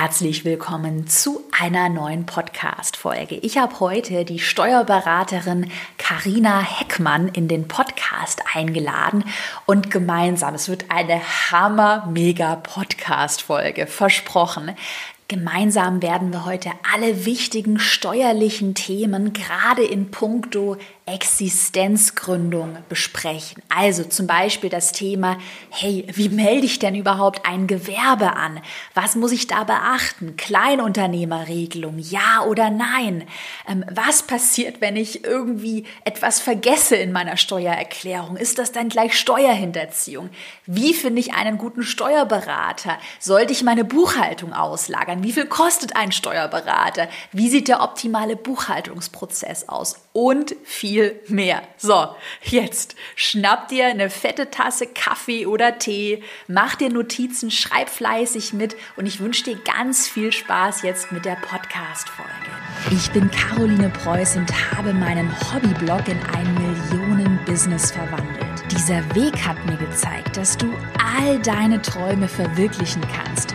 Herzlich willkommen zu einer neuen Podcast-Folge. Ich habe heute die Steuerberaterin Karina Heckmann in den Podcast eingeladen und gemeinsam, es wird eine hammer-mega-Podcast-Folge, versprochen, Gemeinsam werden wir heute alle wichtigen steuerlichen Themen gerade in puncto Existenzgründung besprechen. Also zum Beispiel das Thema, hey, wie melde ich denn überhaupt ein Gewerbe an? Was muss ich da beachten? Kleinunternehmerregelung, ja oder nein? Ähm, was passiert, wenn ich irgendwie etwas vergesse in meiner Steuererklärung? Ist das dann gleich Steuerhinterziehung? Wie finde ich einen guten Steuerberater? Sollte ich meine Buchhaltung auslagern? Wie viel kostet ein Steuerberater? Wie sieht der optimale Buchhaltungsprozess aus? Und viel mehr. So, jetzt schnapp dir eine fette Tasse Kaffee oder Tee, mach dir Notizen, schreib fleißig mit und ich wünsche dir ganz viel Spaß jetzt mit der Podcast-Folge. Ich bin Caroline Preuß und habe meinen Hobbyblog in ein Millionen-Business verwandelt. Dieser Weg hat mir gezeigt, dass du all deine Träume verwirklichen kannst,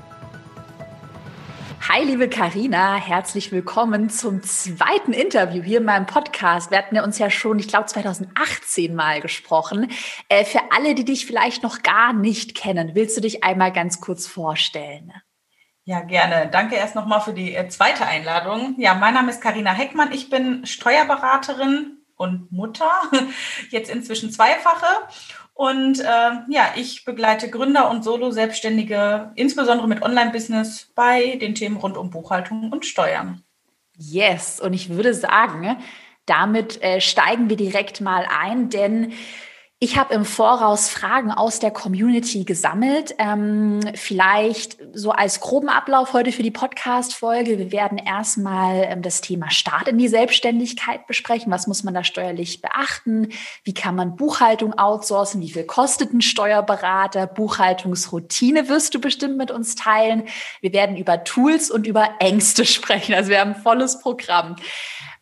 Hi, liebe Karina, herzlich willkommen zum zweiten Interview hier in meinem Podcast. Wir hatten ja uns ja schon, ich glaube, 2018 mal gesprochen. Äh, für alle, die dich vielleicht noch gar nicht kennen, willst du dich einmal ganz kurz vorstellen? Ja, gerne. Danke erst nochmal für die äh, zweite Einladung. Ja, mein Name ist Karina Heckmann. Ich bin Steuerberaterin und Mutter, jetzt inzwischen zweifache. Und äh, ja, ich begleite Gründer und Solo-Selbstständige, insbesondere mit Online-Business, bei den Themen rund um Buchhaltung und Steuern. Yes, und ich würde sagen, damit äh, steigen wir direkt mal ein, denn ich habe im Voraus Fragen aus der Community gesammelt. Ähm, vielleicht so als groben Ablauf heute für die Podcast-Folge. Wir werden erstmal ähm, das Thema Start in die Selbstständigkeit besprechen. Was muss man da steuerlich beachten? Wie kann man Buchhaltung outsourcen? Wie viel kostet ein Steuerberater? Buchhaltungsroutine wirst du bestimmt mit uns teilen. Wir werden über Tools und über Ängste sprechen. Also wir haben ein volles Programm.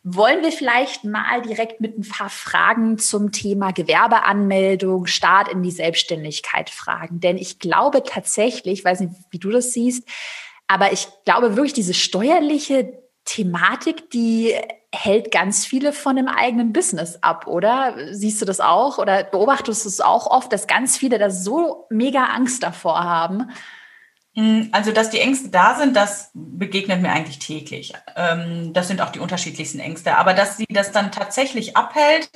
Wollen wir vielleicht mal direkt mit ein paar Fragen zum Thema Gewerbeanmeldung, Start in die Selbstständigkeit fragen? Denn ich glaube tatsächlich, ich weiß nicht, wie du das siehst, aber ich glaube wirklich, diese steuerliche Thematik, die hält ganz viele von dem eigenen Business ab, oder? Siehst du das auch oder beobachtest du es auch oft, dass ganz viele da so mega Angst davor haben? Mm, also, dass die Ängste da sind, das begegnet mir eigentlich täglich. Ähm, das sind auch die unterschiedlichsten Ängste. Aber dass sie das dann tatsächlich abhält,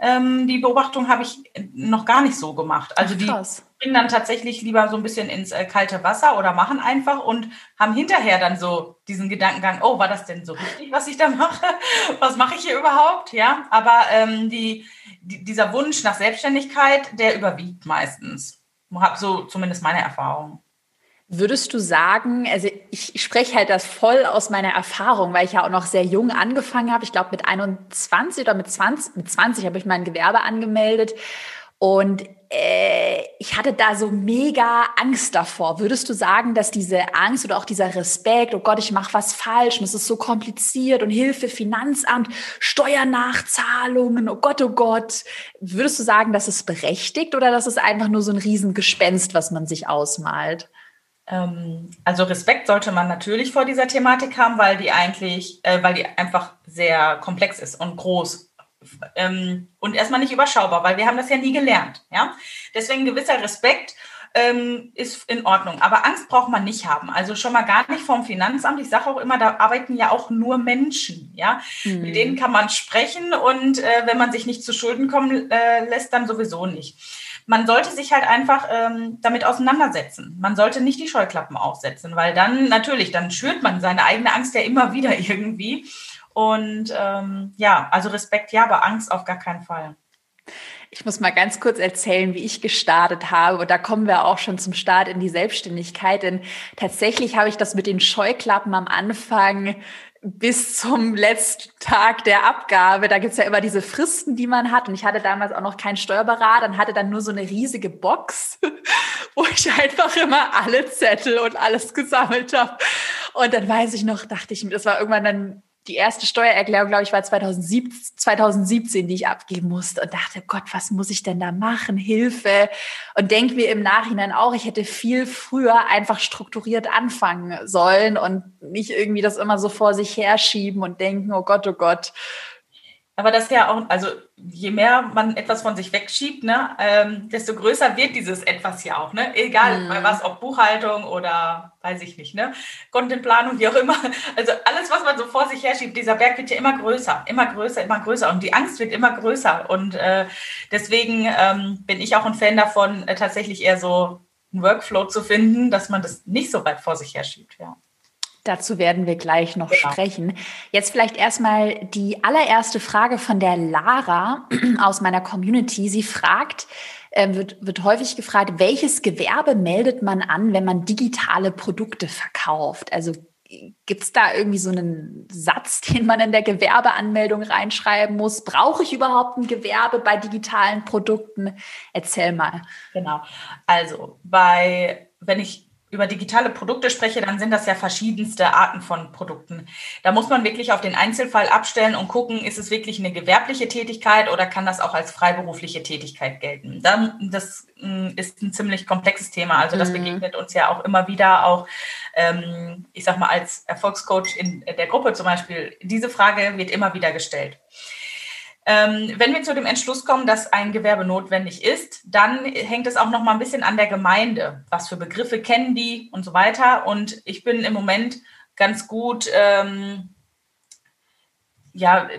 ähm, die Beobachtung habe ich noch gar nicht so gemacht. Also die bringen dann tatsächlich lieber so ein bisschen ins äh, kalte Wasser oder machen einfach und haben hinterher dann so diesen Gedankengang, oh, war das denn so richtig, was ich da mache? Was mache ich hier überhaupt? Ja, aber ähm, die, die, dieser Wunsch nach Selbstständigkeit, der überwiegt meistens. Habe so zumindest meine Erfahrung. Würdest du sagen, also ich, spreche halt das voll aus meiner Erfahrung, weil ich ja auch noch sehr jung angefangen habe. Ich glaube mit 21 oder mit 20, mit 20 habe ich mein Gewerbe angemeldet. Und äh, ich hatte da so mega Angst davor. Würdest du sagen, dass diese Angst oder auch dieser Respekt, oh Gott, ich mache was falsch und es ist so kompliziert und Hilfe, Finanzamt, Steuernachzahlungen, oh Gott, oh Gott, würdest du sagen, dass es berechtigt oder dass es einfach nur so ein Riesengespenst, was man sich ausmalt? Ähm, also Respekt sollte man natürlich vor dieser Thematik haben, weil die eigentlich, äh, weil die einfach sehr komplex ist und groß ähm, und erstmal nicht überschaubar, weil wir haben das ja nie gelernt. Ja, deswegen gewisser Respekt ähm, ist in Ordnung. Aber Angst braucht man nicht haben. Also schon mal gar nicht vom Finanzamt. Ich sage auch immer, da arbeiten ja auch nur Menschen. Ja, mhm. mit denen kann man sprechen und äh, wenn man sich nicht zu Schulden kommen äh, lässt, dann sowieso nicht man sollte sich halt einfach ähm, damit auseinandersetzen. Man sollte nicht die Scheuklappen aufsetzen, weil dann natürlich, dann schürt man seine eigene Angst ja immer wieder irgendwie. Und ähm, ja, also Respekt ja, aber Angst auf gar keinen Fall. Ich muss mal ganz kurz erzählen, wie ich gestartet habe. Und da kommen wir auch schon zum Start in die Selbstständigkeit. Denn tatsächlich habe ich das mit den Scheuklappen am Anfang bis zum letzten Tag der Abgabe. Da gibt's ja immer diese Fristen, die man hat. Und ich hatte damals auch noch keinen Steuerberater und hatte dann nur so eine riesige Box, wo ich einfach immer alle Zettel und alles gesammelt habe. Und dann weiß ich noch, dachte ich, das war irgendwann dann die erste Steuererklärung, glaube ich, war 2017, 2017, die ich abgeben musste und dachte, Gott, was muss ich denn da machen? Hilfe. Und denke mir im Nachhinein auch, ich hätte viel früher einfach strukturiert anfangen sollen und nicht irgendwie das immer so vor sich herschieben und denken, oh Gott, oh Gott. Aber das ist ja auch, also je mehr man etwas von sich wegschiebt, ne, ähm, desto größer wird dieses etwas ja auch, ne? Egal mhm. bei was, ob Buchhaltung oder weiß ich nicht, ne? Contentplanung, wie auch immer. Also alles, was man so vor sich herschiebt, dieser Berg wird ja immer größer, immer größer, immer größer. Und die Angst wird immer größer. Und äh, deswegen ähm, bin ich auch ein Fan davon, äh, tatsächlich eher so einen Workflow zu finden, dass man das nicht so weit vor sich herschiebt, ja. Dazu werden wir gleich noch genau. sprechen. Jetzt vielleicht erstmal die allererste Frage von der Lara aus meiner Community. Sie fragt, äh, wird, wird häufig gefragt, welches Gewerbe meldet man an, wenn man digitale Produkte verkauft? Also Gibt es da irgendwie so einen Satz, den man in der Gewerbeanmeldung reinschreiben muss? Brauche ich überhaupt ein Gewerbe bei digitalen Produkten? Erzähl mal. Genau. Also bei, wenn ich über digitale Produkte spreche, dann sind das ja verschiedenste Arten von Produkten. Da muss man wirklich auf den Einzelfall abstellen und gucken, ist es wirklich eine gewerbliche Tätigkeit oder kann das auch als freiberufliche Tätigkeit gelten. Dann, das mm, ist ein ziemlich komplexes Thema. Also das mhm. begegnet uns ja auch immer wieder, auch ähm, ich sag mal als Erfolgscoach in der Gruppe zum Beispiel. Diese Frage wird immer wieder gestellt. Ähm, wenn wir zu dem Entschluss kommen, dass ein Gewerbe notwendig ist, dann hängt es auch noch mal ein bisschen an der Gemeinde. Was für Begriffe kennen die und so weiter. Und ich bin im Moment ganz gut, ähm, ja,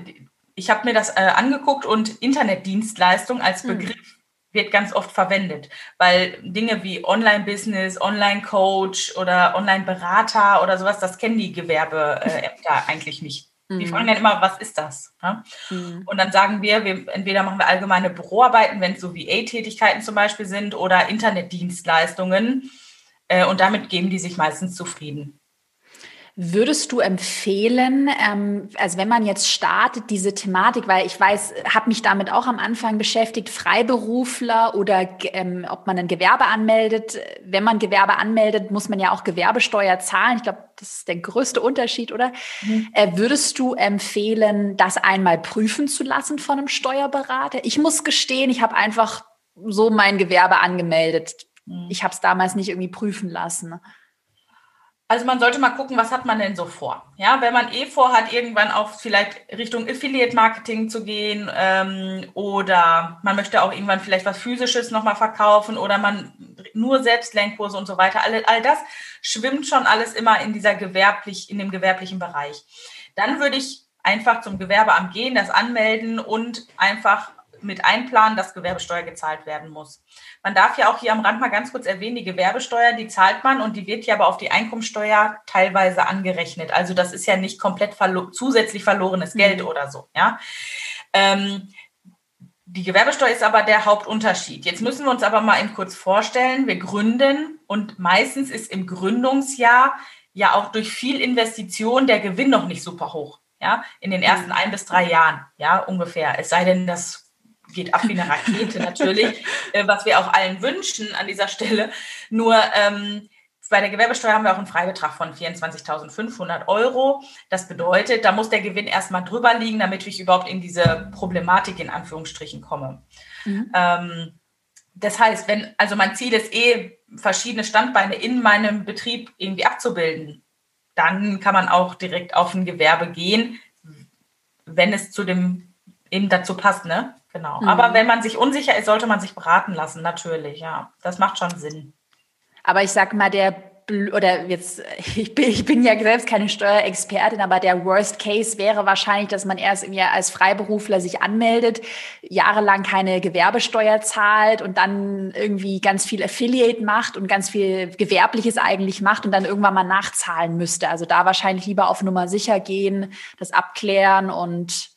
ich habe mir das äh, angeguckt und Internetdienstleistung als hm. Begriff hm. wird ganz oft verwendet, weil Dinge wie Online-Business, Online-Coach oder Online-Berater oder sowas, das kennen die Gewerbeämter äh, eigentlich nicht. Die fragen dann immer, was ist das? Ja? Mhm. Und dann sagen wir, wir, entweder machen wir allgemeine Büroarbeiten, wenn es so VA-Tätigkeiten zum Beispiel sind, oder Internetdienstleistungen. Äh, und damit geben die sich meistens zufrieden. Würdest du empfehlen, ähm, also wenn man jetzt startet, diese Thematik, weil ich weiß, habe mich damit auch am Anfang beschäftigt, Freiberufler oder ähm, ob man ein Gewerbe anmeldet. Wenn man Gewerbe anmeldet, muss man ja auch Gewerbesteuer zahlen. Ich glaube, das ist der größte Unterschied, oder? Mhm. Äh, würdest du empfehlen, das einmal prüfen zu lassen von einem Steuerberater? Ich muss gestehen, ich habe einfach so mein Gewerbe angemeldet. Mhm. Ich habe es damals nicht irgendwie prüfen lassen. Also man sollte mal gucken, was hat man denn so vor? Ja, wenn man eh vorhat, irgendwann auch vielleicht Richtung Affiliate-Marketing zu gehen ähm, oder man möchte auch irgendwann vielleicht was Physisches nochmal verkaufen oder man nur Selbstlernkurse und so weiter. All, all das schwimmt schon alles immer in dieser gewerblich, in dem gewerblichen Bereich. Dann würde ich einfach zum Gewerbeamt gehen, das anmelden und einfach mit einplanen, dass Gewerbesteuer gezahlt werden muss. Man darf ja auch hier am Rand mal ganz kurz erwähnen, die Gewerbesteuer, die zahlt man und die wird ja aber auf die Einkommensteuer teilweise angerechnet. Also das ist ja nicht komplett verlo zusätzlich verlorenes Geld mhm. oder so. Ja. Ähm, die Gewerbesteuer ist aber der Hauptunterschied. Jetzt müssen wir uns aber mal eben kurz vorstellen, wir gründen und meistens ist im Gründungsjahr ja auch durch viel Investition der Gewinn noch nicht super hoch. Ja, in den ersten mhm. ein bis drei Jahren, ja, ungefähr. Es sei denn, das geht ab wie eine Rakete natürlich, äh, was wir auch allen wünschen an dieser Stelle. Nur ähm, bei der Gewerbesteuer haben wir auch einen Freibetrag von 24.500 Euro. Das bedeutet, da muss der Gewinn erstmal drüber liegen, damit ich überhaupt in diese Problematik in Anführungsstrichen komme. Mhm. Ähm, das heißt, wenn, also mein Ziel ist eh, verschiedene Standbeine in meinem Betrieb irgendwie abzubilden, dann kann man auch direkt auf ein Gewerbe gehen, wenn es zu dem eben dazu passt, ne? Genau. Mhm. Aber wenn man sich unsicher ist, sollte man sich beraten lassen, natürlich, ja. Das macht schon Sinn. Aber ich sag mal, der oder jetzt, ich bin, ich bin ja selbst keine Steuerexpertin, aber der Worst Case wäre wahrscheinlich, dass man erst im Jahr als Freiberufler sich anmeldet, jahrelang keine Gewerbesteuer zahlt und dann irgendwie ganz viel Affiliate macht und ganz viel Gewerbliches eigentlich macht und dann irgendwann mal nachzahlen müsste. Also da wahrscheinlich lieber auf Nummer sicher gehen, das abklären und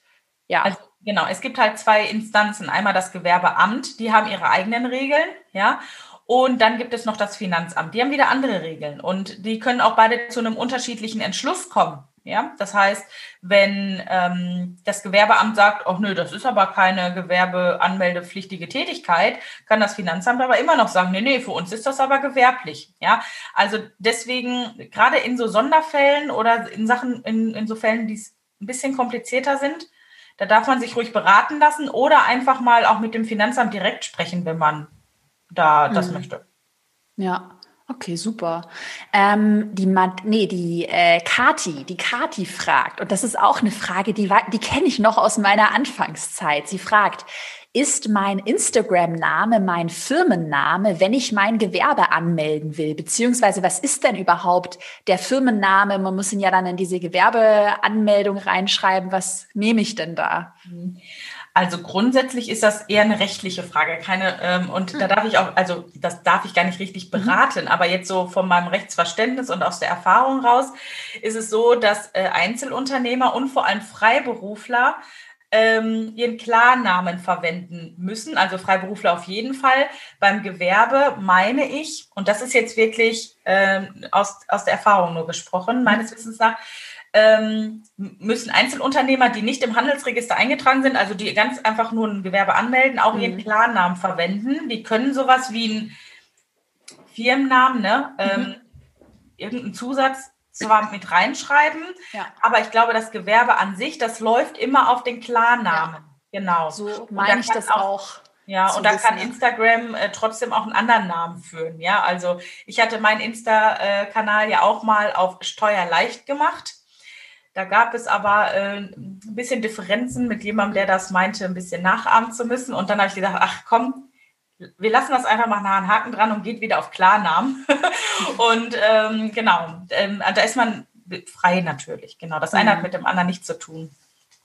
ja. Also Genau, es gibt halt zwei Instanzen. Einmal das Gewerbeamt, die haben ihre eigenen Regeln, ja. Und dann gibt es noch das Finanzamt, die haben wieder andere Regeln und die können auch beide zu einem unterschiedlichen Entschluss kommen. Ja, das heißt, wenn ähm, das Gewerbeamt sagt, oh nö, das ist aber keine gewerbeanmeldepflichtige Tätigkeit, kann das Finanzamt aber immer noch sagen, nee, nee, für uns ist das aber gewerblich. Ja, also deswegen gerade in so Sonderfällen oder in Sachen, in, in so Fällen, die ein bisschen komplizierter sind, da darf man sich ruhig beraten lassen oder einfach mal auch mit dem Finanzamt direkt sprechen, wenn man da das mhm. möchte. Ja. Okay, super. Ähm, die Mad nee, die äh, Kati, die Kati fragt, und das ist auch eine Frage, die, die kenne ich noch aus meiner Anfangszeit. Sie fragt, ist mein Instagram-Name mein Firmenname, wenn ich mein Gewerbe anmelden will? Beziehungsweise was ist denn überhaupt der Firmenname? Man muss ihn ja dann in diese Gewerbeanmeldung reinschreiben. Was nehme ich denn da? Mhm. Also grundsätzlich ist das eher eine rechtliche Frage, keine ähm, und da hm. darf ich auch, also das darf ich gar nicht richtig mhm. beraten, aber jetzt so von meinem Rechtsverständnis und aus der Erfahrung raus ist es so, dass äh, Einzelunternehmer und vor allem Freiberufler ähm, ihren Klarnamen verwenden müssen, also Freiberufler auf jeden Fall. Beim Gewerbe meine ich, und das ist jetzt wirklich ähm, aus, aus der Erfahrung nur gesprochen, meines Wissens nach, ähm, müssen Einzelunternehmer, die nicht im Handelsregister eingetragen sind, also die ganz einfach nur ein Gewerbe anmelden, auch mhm. ihren Klarnamen verwenden. Die können sowas wie einen Firmennamen, ne? Mhm. Ähm, irgendeinen Zusatz zwar mit reinschreiben, ja. aber ich glaube, das Gewerbe an sich, das läuft immer auf den Klarnamen. Ja. Genau. So meine ich das auch. ja, und da kann Instagram äh, trotzdem auch einen anderen Namen führen. Ja, also ich hatte meinen Insta-Kanal ja auch mal auf Steuerleicht gemacht. Da gab es aber äh, ein bisschen Differenzen mit jemandem, der das meinte, ein bisschen nachahmen zu müssen. Und dann habe ich gedacht, ach komm, wir lassen das einfach mal nach einen Haken dran und geht wieder auf Klarnamen. und ähm, genau, ähm, da ist man frei natürlich. Genau, das eine mhm. hat mit dem anderen nichts zu tun.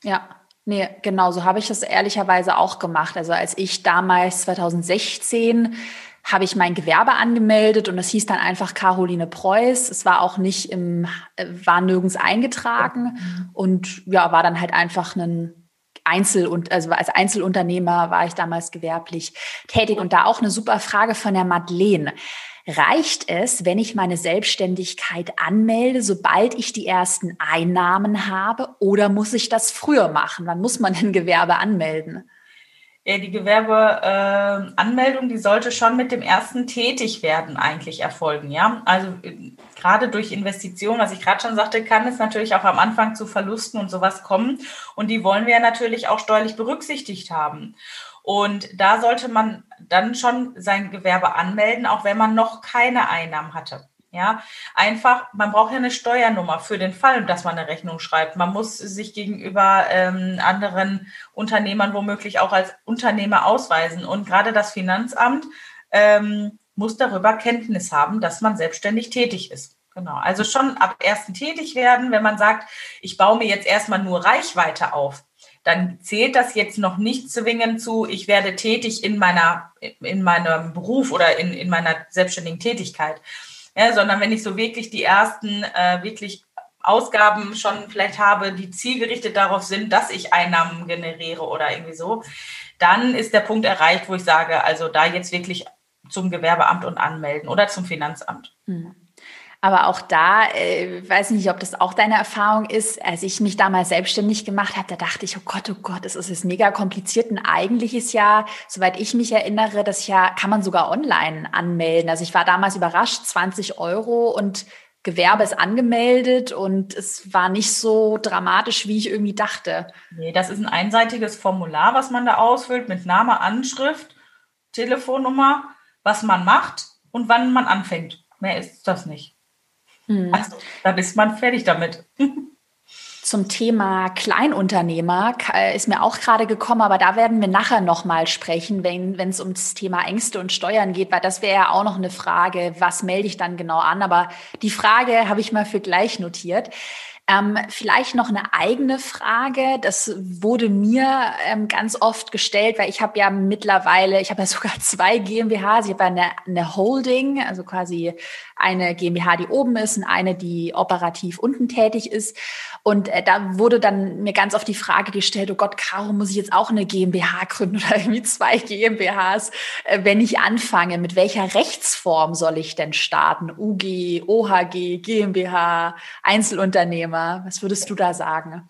Ja, Nee, genau, so habe ich das ehrlicherweise auch gemacht. Also als ich damals 2016 habe ich mein Gewerbe angemeldet und das hieß dann einfach Caroline Preuß. Es war auch nicht im, äh, war nirgends eingetragen und ja, war dann halt einfach ein Einzel und also als Einzelunternehmer war ich damals gewerblich tätig und da auch eine super Frage von der Madeleine. Reicht es, wenn ich meine Selbstständigkeit anmelde, sobald ich die ersten Einnahmen habe, oder muss ich das früher machen? Wann muss man ein Gewerbe anmelden? Die Gewerbeanmeldung, äh, die sollte schon mit dem ersten Tätigwerden eigentlich erfolgen, ja. Also äh, gerade durch Investitionen, was ich gerade schon sagte, kann es natürlich auch am Anfang zu Verlusten und sowas kommen. Und die wollen wir natürlich auch steuerlich berücksichtigt haben. Und da sollte man dann schon sein Gewerbe anmelden, auch wenn man noch keine Einnahmen hatte. Ja, einfach, man braucht ja eine Steuernummer für den Fall, dass man eine Rechnung schreibt. Man muss sich gegenüber ähm, anderen Unternehmern womöglich auch als Unternehmer ausweisen. Und gerade das Finanzamt ähm, muss darüber Kenntnis haben, dass man selbstständig tätig ist. Genau. Also schon ab ersten tätig werden, wenn man sagt, ich baue mir jetzt erstmal nur Reichweite auf, dann zählt das jetzt noch nicht zwingend zu, ich werde tätig in meiner, in meinem Beruf oder in, in meiner selbstständigen Tätigkeit ja, sondern wenn ich so wirklich die ersten äh, wirklich Ausgaben schon vielleicht habe, die zielgerichtet darauf sind, dass ich Einnahmen generiere oder irgendwie so, dann ist der Punkt erreicht, wo ich sage, also da jetzt wirklich zum Gewerbeamt und anmelden oder zum Finanzamt. Mhm. Aber auch da, äh, weiß nicht, ob das auch deine Erfahrung ist. Als ich mich damals selbstständig gemacht habe, da dachte ich, oh Gott, oh Gott, das ist mega kompliziert. Und eigentlich ist ja, soweit ich mich erinnere, das ja, kann man sogar online anmelden. Also ich war damals überrascht, 20 Euro und Gewerbe ist angemeldet und es war nicht so dramatisch, wie ich irgendwie dachte. Nee, das ist ein einseitiges Formular, was man da ausfüllt mit Name, Anschrift, Telefonnummer, was man macht und wann man anfängt. Mehr ist das nicht. Mhm. Also, dann ist man fertig damit. Zum Thema Kleinunternehmer äh, ist mir auch gerade gekommen, aber da werden wir nachher nochmal sprechen, wenn es um das Thema Ängste und Steuern geht, weil das wäre ja auch noch eine Frage, was melde ich dann genau an? Aber die Frage habe ich mal für gleich notiert. Ähm, vielleicht noch eine eigene Frage. Das wurde mir ähm, ganz oft gestellt, weil ich habe ja mittlerweile, ich habe ja sogar zwei GmbHs. Ich habe ja eine, eine Holding, also quasi eine GmbH, die oben ist und eine, die operativ unten tätig ist. Und äh, da wurde dann mir ganz oft die Frage gestellt, oh Gott, Caro, muss ich jetzt auch eine GmbH gründen oder irgendwie zwei GmbHs, äh, wenn ich anfange? Mit welcher Rechtsform soll ich denn starten? UG, OHG, GmbH, Einzelunternehmer? Was würdest du da sagen?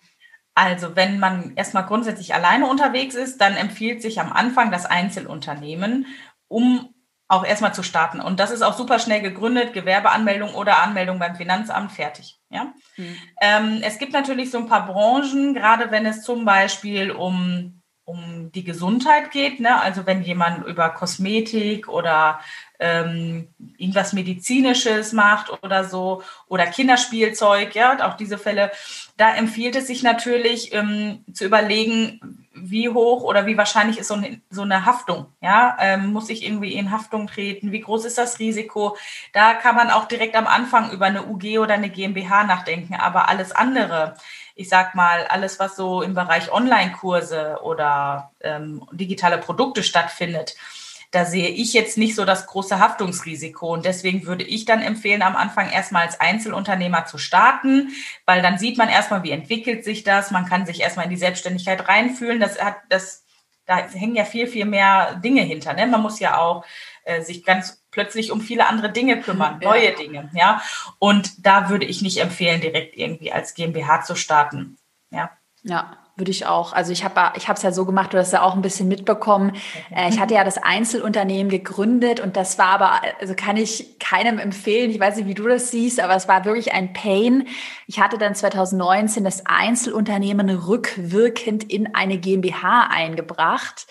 Also, wenn man erstmal grundsätzlich alleine unterwegs ist, dann empfiehlt sich am Anfang das Einzelunternehmen, um auch erstmal zu starten. Und das ist auch super schnell gegründet, Gewerbeanmeldung oder Anmeldung beim Finanzamt fertig. Ja? Mhm. Ähm, es gibt natürlich so ein paar Branchen, gerade wenn es zum Beispiel um, um die Gesundheit geht, ne? also wenn jemand über Kosmetik oder ähm, irgendwas Medizinisches macht oder so oder Kinderspielzeug, ja, auch diese Fälle, da empfiehlt es sich natürlich ähm, zu überlegen, wie hoch oder wie wahrscheinlich ist so eine, so eine Haftung, ja, ähm, muss ich irgendwie in Haftung treten, wie groß ist das Risiko? Da kann man auch direkt am Anfang über eine UG oder eine GmbH nachdenken, aber alles andere, ich sag mal, alles, was so im Bereich Online-Kurse oder ähm, digitale Produkte stattfindet, da sehe ich jetzt nicht so das große Haftungsrisiko. Und deswegen würde ich dann empfehlen, am Anfang erstmal als Einzelunternehmer zu starten, weil dann sieht man erstmal, wie entwickelt sich das. Man kann sich erstmal in die Selbstständigkeit reinfühlen. Das hat, das, da hängen ja viel, viel mehr Dinge hinter. Ne? Man muss ja auch äh, sich ganz plötzlich um viele andere Dinge kümmern, ja. neue Dinge, ja. Und da würde ich nicht empfehlen, direkt irgendwie als GmbH zu starten. Ja. Ja, würde ich auch. Also ich habe ich es ja so gemacht, du hast ja auch ein bisschen mitbekommen. Äh, ich hatte ja das Einzelunternehmen gegründet und das war aber, also kann ich keinem empfehlen. Ich weiß nicht, wie du das siehst, aber es war wirklich ein Pain. Ich hatte dann 2019 das Einzelunternehmen rückwirkend in eine GmbH eingebracht.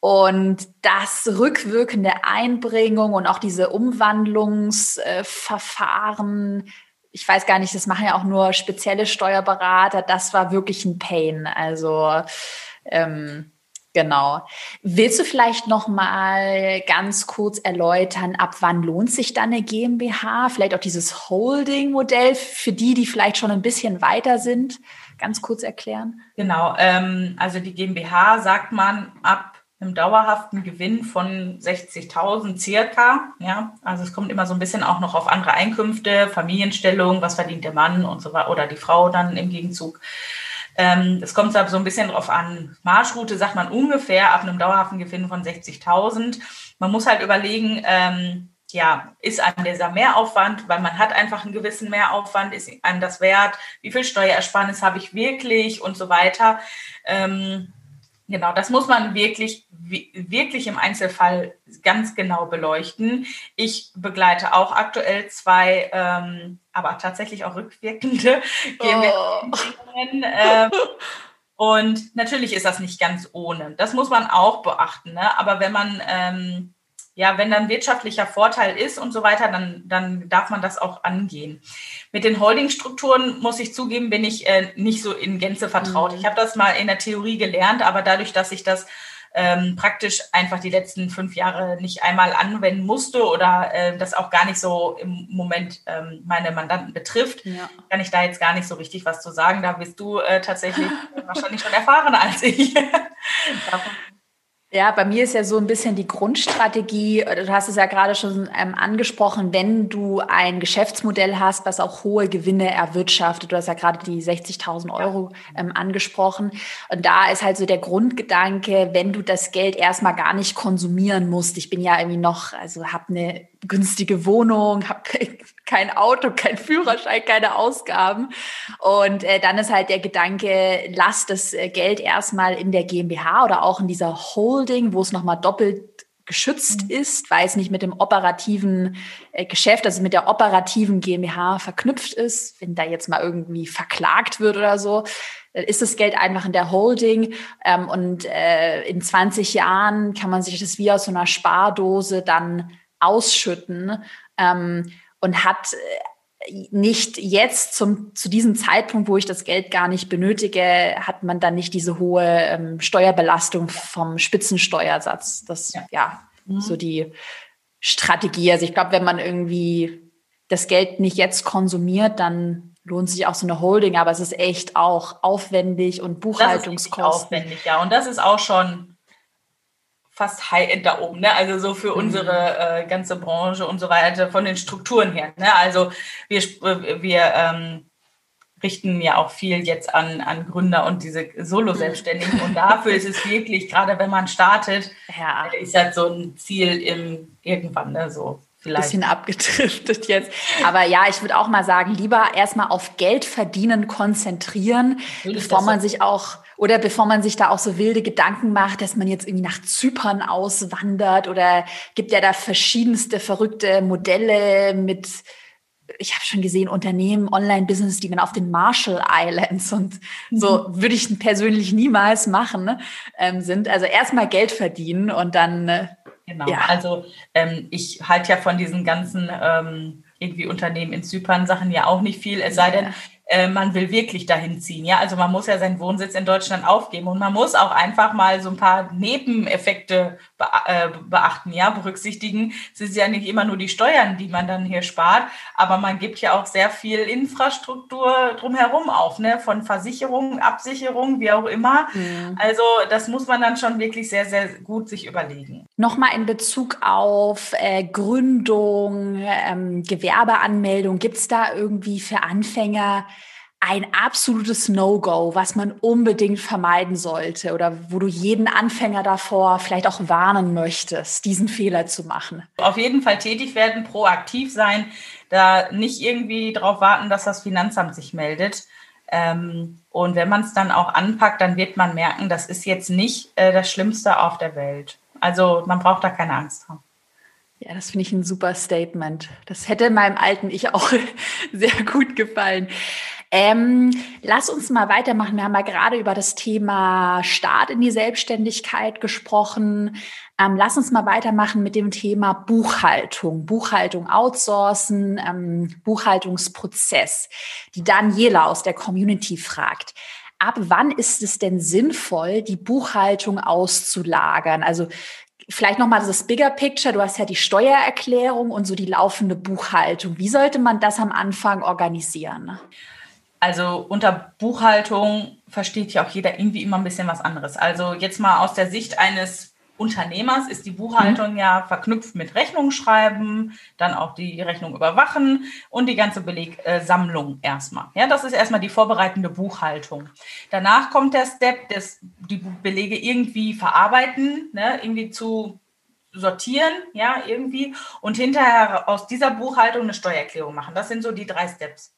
Und das rückwirkende Einbringung und auch diese Umwandlungsverfahren, ich weiß gar nicht, das machen ja auch nur spezielle Steuerberater. Das war wirklich ein Pain. Also ähm, genau. Willst du vielleicht noch mal ganz kurz erläutern, ab wann lohnt sich dann eine GmbH? Vielleicht auch dieses Holding-Modell für die, die vielleicht schon ein bisschen weiter sind. Ganz kurz erklären. Genau. Ähm, also die GmbH sagt man ab einem dauerhaften Gewinn von 60.000 circa. Ja, also es kommt immer so ein bisschen auch noch auf andere Einkünfte, Familienstellung, was verdient der Mann und so weiter oder die Frau dann im Gegenzug. Ähm, es kommt so ein bisschen drauf an. Marschroute sagt man ungefähr ab einem dauerhaften Gewinn von 60.000. Man muss halt überlegen, ähm, ja, ist einem dieser Mehraufwand, weil man hat einfach einen gewissen Mehraufwand, ist einem das wert, wie viel Steuerersparnis habe ich wirklich und so weiter. Ähm, Genau, das muss man wirklich, wirklich im Einzelfall ganz genau beleuchten. Ich begleite auch aktuell zwei, ähm, aber tatsächlich auch rückwirkende oh. ähm, und natürlich ist das nicht ganz ohne. Das muss man auch beachten. Ne? Aber wenn man ähm, ja, wenn dann wirtschaftlicher Vorteil ist und so weiter, dann, dann darf man das auch angehen. Mit den Holdingstrukturen muss ich zugeben, bin ich äh, nicht so in Gänze vertraut. Mhm. Ich habe das mal in der Theorie gelernt, aber dadurch, dass ich das ähm, praktisch einfach die letzten fünf Jahre nicht einmal anwenden musste oder äh, das auch gar nicht so im Moment ähm, meine Mandanten betrifft, ja. kann ich da jetzt gar nicht so richtig was zu sagen. Da bist du äh, tatsächlich wahrscheinlich schon erfahrener als ich. Ja, bei mir ist ja so ein bisschen die Grundstrategie, du hast es ja gerade schon ähm, angesprochen, wenn du ein Geschäftsmodell hast, was auch hohe Gewinne erwirtschaftet, du hast ja gerade die 60.000 Euro ähm, angesprochen. Und da ist halt so der Grundgedanke, wenn du das Geld erstmal gar nicht konsumieren musst, ich bin ja irgendwie noch, also habe eine günstige Wohnung, habe kein Auto, kein Führerschein, keine Ausgaben. Und äh, dann ist halt der Gedanke, lass das äh, Geld erstmal in der GmbH oder auch in dieser Holding, wo es nochmal doppelt geschützt mhm. ist, weil es nicht mit dem operativen äh, Geschäft, also mit der operativen GmbH verknüpft ist. Wenn da jetzt mal irgendwie verklagt wird oder so, dann ist das Geld einfach in der Holding. Ähm, und äh, in 20 Jahren kann man sich das wie aus so einer Spardose dann ausschütten. Ähm, und hat äh, nicht jetzt zum, zu diesem Zeitpunkt, wo ich das Geld gar nicht benötige, hat man dann nicht diese hohe ähm, Steuerbelastung vom Spitzensteuersatz. Das, ja, ja mhm. so die Strategie. Also ich glaube, wenn man irgendwie das Geld nicht jetzt konsumiert, dann lohnt sich auch so eine Holding, aber es ist echt auch aufwendig und Buchhaltungskosten. Das ist aufwendig, ja. Und das ist auch schon fast High-End da oben, ne? Also so für mhm. unsere äh, ganze Branche und so weiter, von den Strukturen her. Ne? Also wir, wir ähm, richten ja auch viel jetzt an, an Gründer und diese Solo-Selbstständigen. Und dafür ist es wirklich, gerade wenn man startet, ja. Äh, ist halt so ein Ziel im irgendwann, ne? So vielleicht. Bisschen abgedriftet jetzt. Aber ja, ich würde auch mal sagen, lieber erstmal auf Geld verdienen konzentrieren, bevor man so. sich auch oder bevor man sich da auch so wilde Gedanken macht, dass man jetzt irgendwie nach Zypern auswandert oder gibt ja da verschiedenste verrückte Modelle mit ich habe schon gesehen, Unternehmen, Online-Business, die man auf den Marshall Islands und so mhm. würde ich persönlich niemals machen, ne, ähm, sind. Also erstmal Geld verdienen und dann. Äh, genau, ja. also ähm, ich halte ja von diesen ganzen ähm, irgendwie Unternehmen in Zypern Sachen ja auch nicht viel, es sei denn, äh, man will wirklich dahin ziehen. Ja, also man muss ja seinen Wohnsitz in Deutschland aufgeben und man muss auch einfach mal so ein paar Nebeneffekte beachten, ja, berücksichtigen. Es ist ja nicht immer nur die Steuern, die man dann hier spart, aber man gibt ja auch sehr viel Infrastruktur drumherum auf, ne, von Versicherungen, Absicherungen, wie auch immer. Mhm. Also das muss man dann schon wirklich sehr, sehr gut sich überlegen. Nochmal in Bezug auf äh, Gründung, ähm, Gewerbeanmeldung, gibt es da irgendwie für Anfänger ein absolutes No-Go, was man unbedingt vermeiden sollte oder wo du jeden Anfänger davor vielleicht auch warnen möchtest, diesen Fehler zu machen? Auf jeden Fall tätig werden, proaktiv sein, da nicht irgendwie darauf warten, dass das Finanzamt sich meldet. Ähm, und wenn man es dann auch anpackt, dann wird man merken, das ist jetzt nicht äh, das Schlimmste auf der Welt. Also man braucht da keine Angst haben. Ja, das finde ich ein super Statement. Das hätte meinem alten Ich auch sehr gut gefallen. Ähm, lass uns mal weitermachen. Wir haben ja gerade über das Thema Start in die Selbstständigkeit gesprochen. Ähm, lass uns mal weitermachen mit dem Thema Buchhaltung. Buchhaltung outsourcen, ähm, Buchhaltungsprozess. Die Daniela aus der Community fragt, ab wann ist es denn sinnvoll, die Buchhaltung auszulagern? Also Vielleicht nochmal das Bigger Picture. Du hast ja die Steuererklärung und so die laufende Buchhaltung. Wie sollte man das am Anfang organisieren? Also unter Buchhaltung versteht ja auch jeder irgendwie immer ein bisschen was anderes. Also jetzt mal aus der Sicht eines Unternehmers ist die Buchhaltung mhm. ja verknüpft mit Rechnung schreiben, dann auch die Rechnung überwachen und die ganze Belegsammlung äh, erstmal. Ja, das ist erstmal die vorbereitende Buchhaltung. Danach kommt der Step, des, die Belege irgendwie verarbeiten, ne, irgendwie zu sortieren, ja, irgendwie und hinterher aus dieser Buchhaltung eine Steuererklärung machen. Das sind so die drei Steps.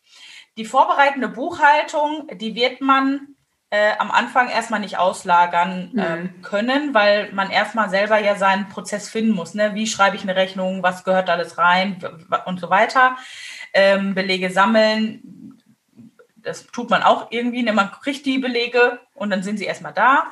Die vorbereitende Buchhaltung, die wird man äh, am Anfang erstmal nicht auslagern äh, mhm. können, weil man erstmal selber ja seinen Prozess finden muss. Ne? Wie schreibe ich eine Rechnung, was gehört alles rein und so weiter. Ähm, Belege sammeln, das tut man auch irgendwie. Ne? Man kriegt die Belege und dann sind sie erstmal da.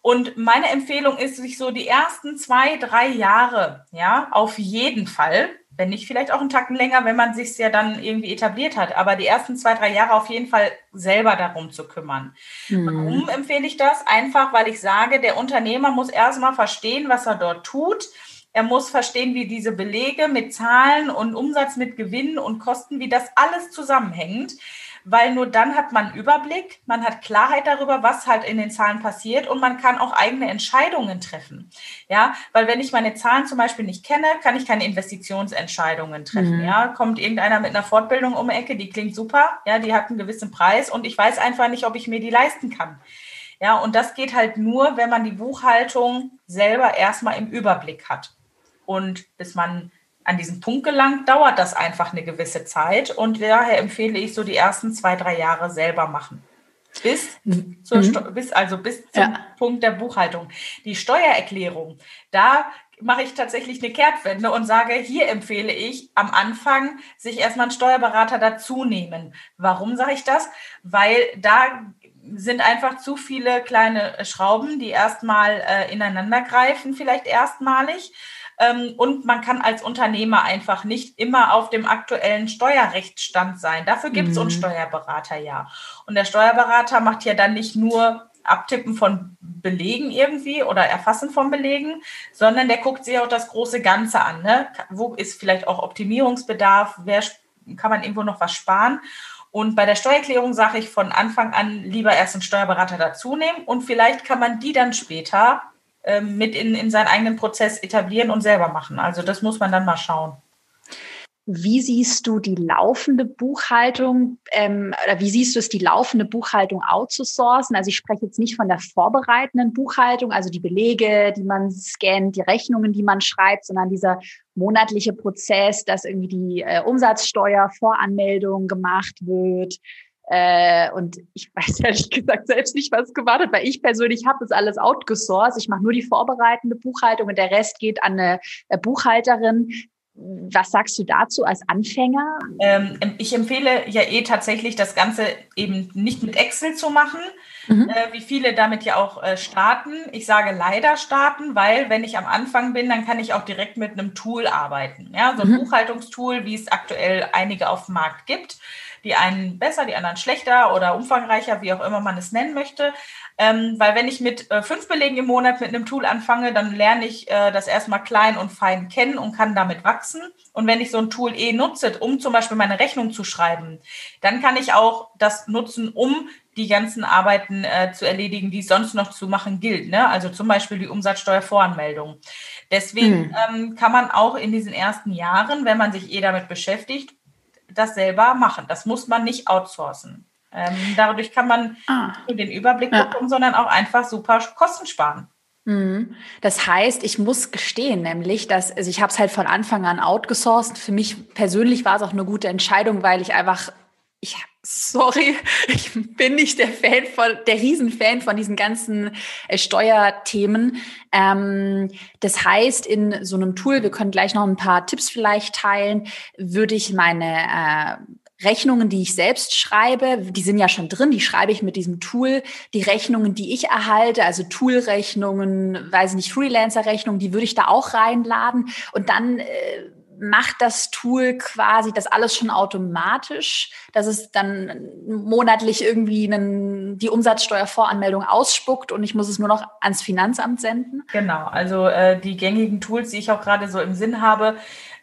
Und meine Empfehlung ist, sich so die ersten zwei, drei Jahre, ja, auf jeden Fall wenn nicht vielleicht auch einen Tacken länger, wenn man sich ja dann irgendwie etabliert hat. Aber die ersten zwei, drei Jahre auf jeden Fall selber darum zu kümmern. Mhm. Warum empfehle ich das? Einfach, weil ich sage, der Unternehmer muss erstmal verstehen, was er dort tut. Er muss verstehen, wie diese Belege mit Zahlen und Umsatz mit Gewinnen und Kosten, wie das alles zusammenhängt weil nur dann hat man Überblick, man hat Klarheit darüber, was halt in den Zahlen passiert und man kann auch eigene Entscheidungen treffen. Ja, weil wenn ich meine Zahlen zum Beispiel nicht kenne, kann ich keine Investitionsentscheidungen treffen. Mhm. Ja, kommt irgendeiner mit einer Fortbildung um die Ecke, die klingt super, ja, die hat einen gewissen Preis und ich weiß einfach nicht, ob ich mir die leisten kann. Ja, und das geht halt nur, wenn man die Buchhaltung selber erstmal im Überblick hat. Und bis man an diesen Punkt gelangt, dauert das einfach eine gewisse Zeit. Und daher empfehle ich so die ersten zwei, drei Jahre selber machen. Bis, mhm. zur, bis also bis zum ja. Punkt der Buchhaltung. Die Steuererklärung, da mache ich tatsächlich eine Kehrtwende und sage, hier empfehle ich am Anfang sich erstmal einen Steuerberater dazu nehmen. Warum sage ich das? Weil da sind einfach zu viele kleine Schrauben, die erstmal äh, ineinander greifen, vielleicht erstmalig. Ähm, und man kann als Unternehmer einfach nicht immer auf dem aktuellen Steuerrechtsstand sein. Dafür gibt es mhm. uns Steuerberater ja. Und der Steuerberater macht ja dann nicht nur Abtippen von Belegen irgendwie oder Erfassen von Belegen, sondern der guckt sich auch das große Ganze an. Ne? Wo ist vielleicht auch Optimierungsbedarf? Wer kann man irgendwo noch was sparen? Und bei der Steuererklärung sage ich von Anfang an lieber erst einen Steuerberater dazu nehmen und vielleicht kann man die dann später ähm, mit in, in seinen eigenen Prozess etablieren und selber machen. Also das muss man dann mal schauen. Wie siehst du die laufende Buchhaltung ähm, oder wie siehst du es, die laufende Buchhaltung outzusourcen? Also ich spreche jetzt nicht von der vorbereitenden Buchhaltung, also die Belege, die man scannt, die Rechnungen, die man schreibt, sondern dieser monatliche Prozess, dass irgendwie die äh, Umsatzsteuervoranmeldung gemacht wird. Äh, und ich weiß ehrlich gesagt selbst nicht, was gewartet, weil ich persönlich habe das alles outgesourced. Ich mache nur die vorbereitende Buchhaltung und der Rest geht an eine äh, Buchhalterin, was sagst du dazu als Anfänger? Ähm, ich empfehle ja eh tatsächlich, das Ganze eben nicht mit Excel zu machen, mhm. äh, wie viele damit ja auch äh, starten. Ich sage leider starten, weil wenn ich am Anfang bin, dann kann ich auch direkt mit einem Tool arbeiten. Ja, so ein mhm. Buchhaltungstool, wie es aktuell einige auf dem Markt gibt. Die einen besser, die anderen schlechter oder umfangreicher, wie auch immer man es nennen möchte. Ähm, weil wenn ich mit äh, fünf Belegen im Monat mit einem Tool anfange, dann lerne ich äh, das erstmal klein und fein kennen und kann damit wachsen. Und wenn ich so ein Tool eh nutze, um zum Beispiel meine Rechnung zu schreiben, dann kann ich auch das nutzen, um die ganzen Arbeiten äh, zu erledigen, die es sonst noch zu machen gilt. Ne? Also zum Beispiel die Umsatzsteuervoranmeldung. Deswegen hm. ähm, kann man auch in diesen ersten Jahren, wenn man sich eh damit beschäftigt, das selber machen. Das muss man nicht outsourcen. Ähm, dadurch kann man ah. nicht nur den Überblick ja. bekommen, sondern auch einfach super Kosten sparen. Mhm. Das heißt, ich muss gestehen, nämlich, dass also ich habe es halt von Anfang an outgesourced. Für mich persönlich war es auch eine gute Entscheidung, weil ich einfach, ich sorry, ich bin nicht der Fan von, der Riesenfan von diesen ganzen äh, Steuerthemen. Ähm, das heißt, in so einem Tool, wir können gleich noch ein paar Tipps vielleicht teilen, würde ich meine äh, Rechnungen, die ich selbst schreibe, die sind ja schon drin, die schreibe ich mit diesem Tool. Die Rechnungen, die ich erhalte, also Tool-Rechnungen, weiß nicht, Freelancer-Rechnungen, die würde ich da auch reinladen. Und dann äh, macht das Tool quasi das alles schon automatisch, dass es dann monatlich irgendwie einen, die Umsatzsteuervoranmeldung ausspuckt und ich muss es nur noch ans Finanzamt senden. Genau, also äh, die gängigen Tools, die ich auch gerade so im Sinn habe,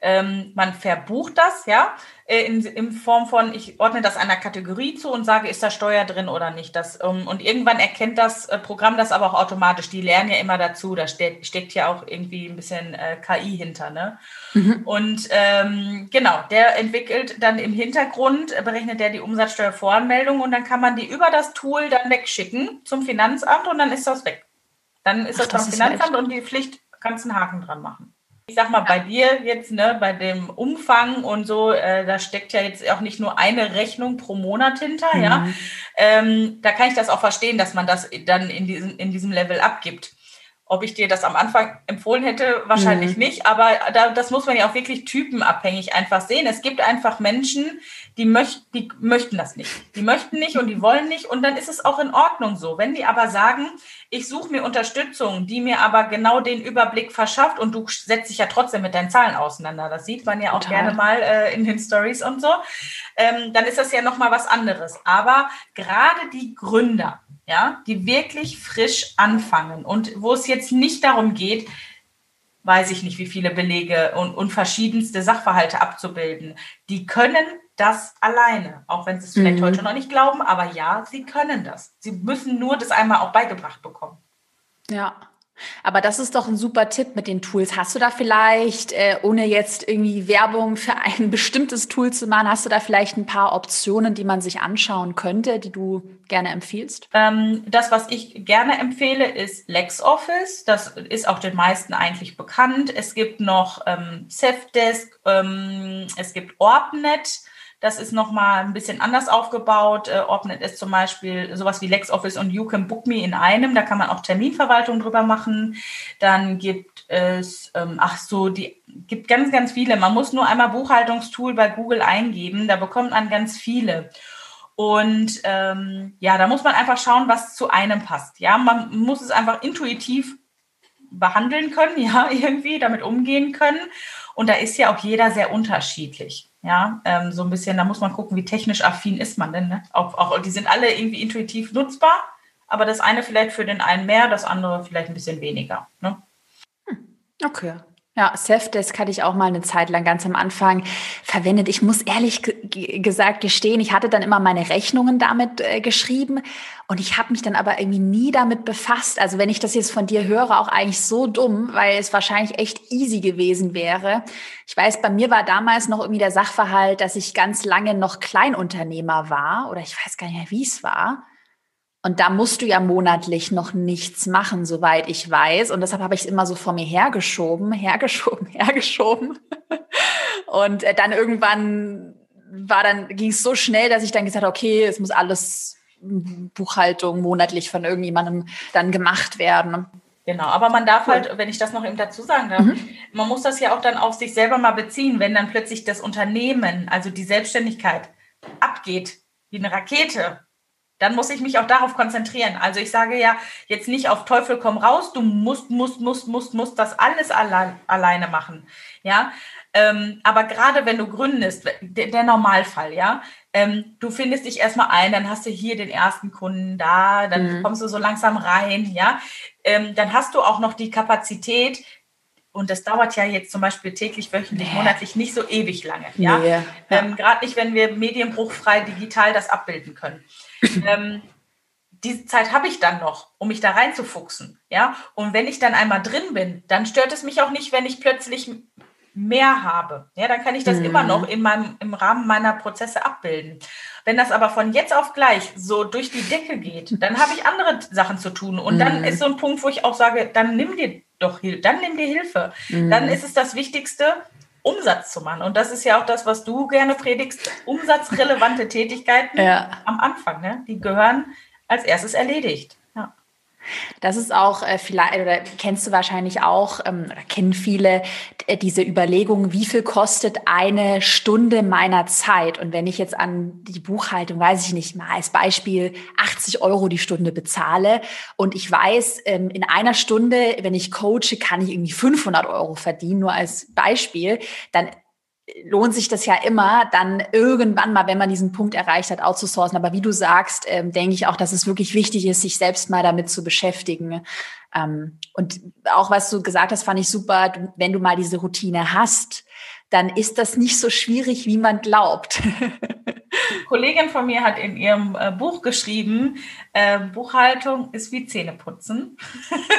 ähm, man verbucht das, ja, äh, in, in Form von, ich ordne das einer Kategorie zu und sage, ist da Steuer drin oder nicht. Das, ähm, und irgendwann erkennt das äh, Programm das aber auch automatisch. Die lernen ja immer dazu. Da steht, steckt ja auch irgendwie ein bisschen äh, KI hinter. Ne? Mhm. Und ähm, genau, der entwickelt dann im Hintergrund, äh, berechnet der die Umsatzsteuervoranmeldung und dann kann man die über das Tool dann wegschicken zum Finanzamt und dann ist das weg. Dann ist Ach, das beim Finanzamt und die Pflicht kannst einen Haken dran machen. Ich sag mal, bei dir jetzt, ne, bei dem Umfang und so, äh, da steckt ja jetzt auch nicht nur eine Rechnung pro Monat hinter, mhm. ja. Ähm, da kann ich das auch verstehen, dass man das dann in diesem, in diesem Level abgibt. Ob ich dir das am Anfang empfohlen hätte, wahrscheinlich mhm. nicht, aber da, das muss man ja auch wirklich typenabhängig einfach sehen. Es gibt einfach Menschen, die, möcht, die möchten das nicht. Die möchten nicht und die wollen nicht und dann ist es auch in Ordnung so. Wenn die aber sagen, ich suche mir Unterstützung, die mir aber genau den Überblick verschafft und du setzt dich ja trotzdem mit deinen Zahlen auseinander, das sieht man ja auch Total. gerne mal äh, in den Stories und so, ähm, dann ist das ja nochmal was anderes. Aber gerade die Gründer, ja, die wirklich frisch anfangen und wo es jetzt nicht darum geht, weiß ich nicht, wie viele Belege und, und verschiedenste Sachverhalte abzubilden. Die können das alleine, auch wenn sie es vielleicht mhm. heute noch nicht glauben, aber ja, sie können das. Sie müssen nur das einmal auch beigebracht bekommen. Ja, aber das ist doch ein super Tipp mit den Tools. Hast du da vielleicht, äh, ohne jetzt irgendwie Werbung für ein bestimmtes Tool zu machen, hast du da vielleicht ein paar Optionen, die man sich anschauen könnte, die du gerne empfiehlst? Ähm, das, was ich gerne empfehle, ist LexOffice. Das ist auch den meisten eigentlich bekannt. Es gibt noch ähm, Safdesk, ähm, es gibt Orbnet. Das ist nochmal ein bisschen anders aufgebaut. Äh, Ordnet ist zum Beispiel sowas wie LexOffice und You Can Book Me in einem. Da kann man auch Terminverwaltung drüber machen. Dann gibt es, ähm, ach so, die gibt ganz, ganz viele. Man muss nur einmal Buchhaltungstool bei Google eingeben. Da bekommt man ganz viele. Und ähm, ja, da muss man einfach schauen, was zu einem passt. Ja, man muss es einfach intuitiv behandeln können, ja, irgendwie damit umgehen können. Und da ist ja auch jeder sehr unterschiedlich. Ja, ähm, so ein bisschen, da muss man gucken, wie technisch affin ist man denn. Ne? Auch, auch, die sind alle irgendwie intuitiv nutzbar, aber das eine vielleicht für den einen mehr, das andere vielleicht ein bisschen weniger. Ne? Hm, okay. Ja, Selfdesk hatte ich auch mal eine Zeit lang ganz am Anfang verwendet. Ich muss ehrlich gesagt gestehen, ich hatte dann immer meine Rechnungen damit äh, geschrieben und ich habe mich dann aber irgendwie nie damit befasst. Also wenn ich das jetzt von dir höre, auch eigentlich so dumm, weil es wahrscheinlich echt easy gewesen wäre. Ich weiß, bei mir war damals noch irgendwie der Sachverhalt, dass ich ganz lange noch Kleinunternehmer war oder ich weiß gar nicht mehr, wie es war. Und da musst du ja monatlich noch nichts machen, soweit ich weiß. Und deshalb habe ich es immer so vor mir hergeschoben, hergeschoben, hergeschoben. Und äh, dann irgendwann war dann, ging es so schnell, dass ich dann gesagt habe, okay, es muss alles Buchhaltung monatlich von irgendjemandem dann gemacht werden. Genau, aber man darf halt, wenn ich das noch eben dazu sagen darf, mhm. man muss das ja auch dann auf sich selber mal beziehen, wenn dann plötzlich das Unternehmen, also die Selbstständigkeit, abgeht wie eine Rakete, dann muss ich mich auch darauf konzentrieren. Also ich sage ja jetzt nicht auf Teufel komm raus, du musst, musst, musst, musst, musst das alles allein, alleine machen. Ja, ähm, aber gerade wenn du gründest, der, der Normalfall, ja, ähm, du findest dich erstmal ein, dann hast du hier den ersten Kunden da, dann mhm. kommst du so langsam rein, ja, ähm, dann hast du auch noch die Kapazität, und das dauert ja jetzt zum Beispiel täglich, wöchentlich, nee. monatlich nicht so ewig lange. Ja? Nee. Ähm, Gerade nicht, wenn wir medienbruchfrei digital das abbilden können. Ähm, diese Zeit habe ich dann noch, um mich da reinzufuchsen. Ja? Und wenn ich dann einmal drin bin, dann stört es mich auch nicht, wenn ich plötzlich mehr habe. Ja, dann kann ich das mhm. immer noch in meinem, im Rahmen meiner Prozesse abbilden. Wenn das aber von jetzt auf gleich so durch die Decke geht, dann habe ich andere Sachen zu tun. Und mhm. dann ist so ein Punkt, wo ich auch sage, dann nimm dir doch Hilfe, dann nimm dir Hilfe. Mhm. Dann ist es das Wichtigste, Umsatz zu machen. Und das ist ja auch das, was du gerne predigst, umsatzrelevante Tätigkeiten ja. am Anfang. Ne? Die gehören als erstes erledigt. Das ist auch äh, vielleicht, oder kennst du wahrscheinlich auch, ähm, oder kennen viele äh, diese Überlegung, wie viel kostet eine Stunde meiner Zeit? Und wenn ich jetzt an die Buchhaltung, weiß ich nicht mal, als Beispiel 80 Euro die Stunde bezahle und ich weiß, ähm, in einer Stunde, wenn ich coache, kann ich irgendwie 500 Euro verdienen, nur als Beispiel, dann lohnt sich das ja immer, dann irgendwann mal, wenn man diesen Punkt erreicht hat, outzusourcen. Aber wie du sagst, ähm, denke ich auch, dass es wirklich wichtig ist, sich selbst mal damit zu beschäftigen. Ähm, und auch was du gesagt hast, fand ich super. Wenn du mal diese Routine hast, dann ist das nicht so schwierig, wie man glaubt. Eine Kollegin von mir hat in ihrem äh, Buch geschrieben, äh, Buchhaltung ist wie Zähneputzen.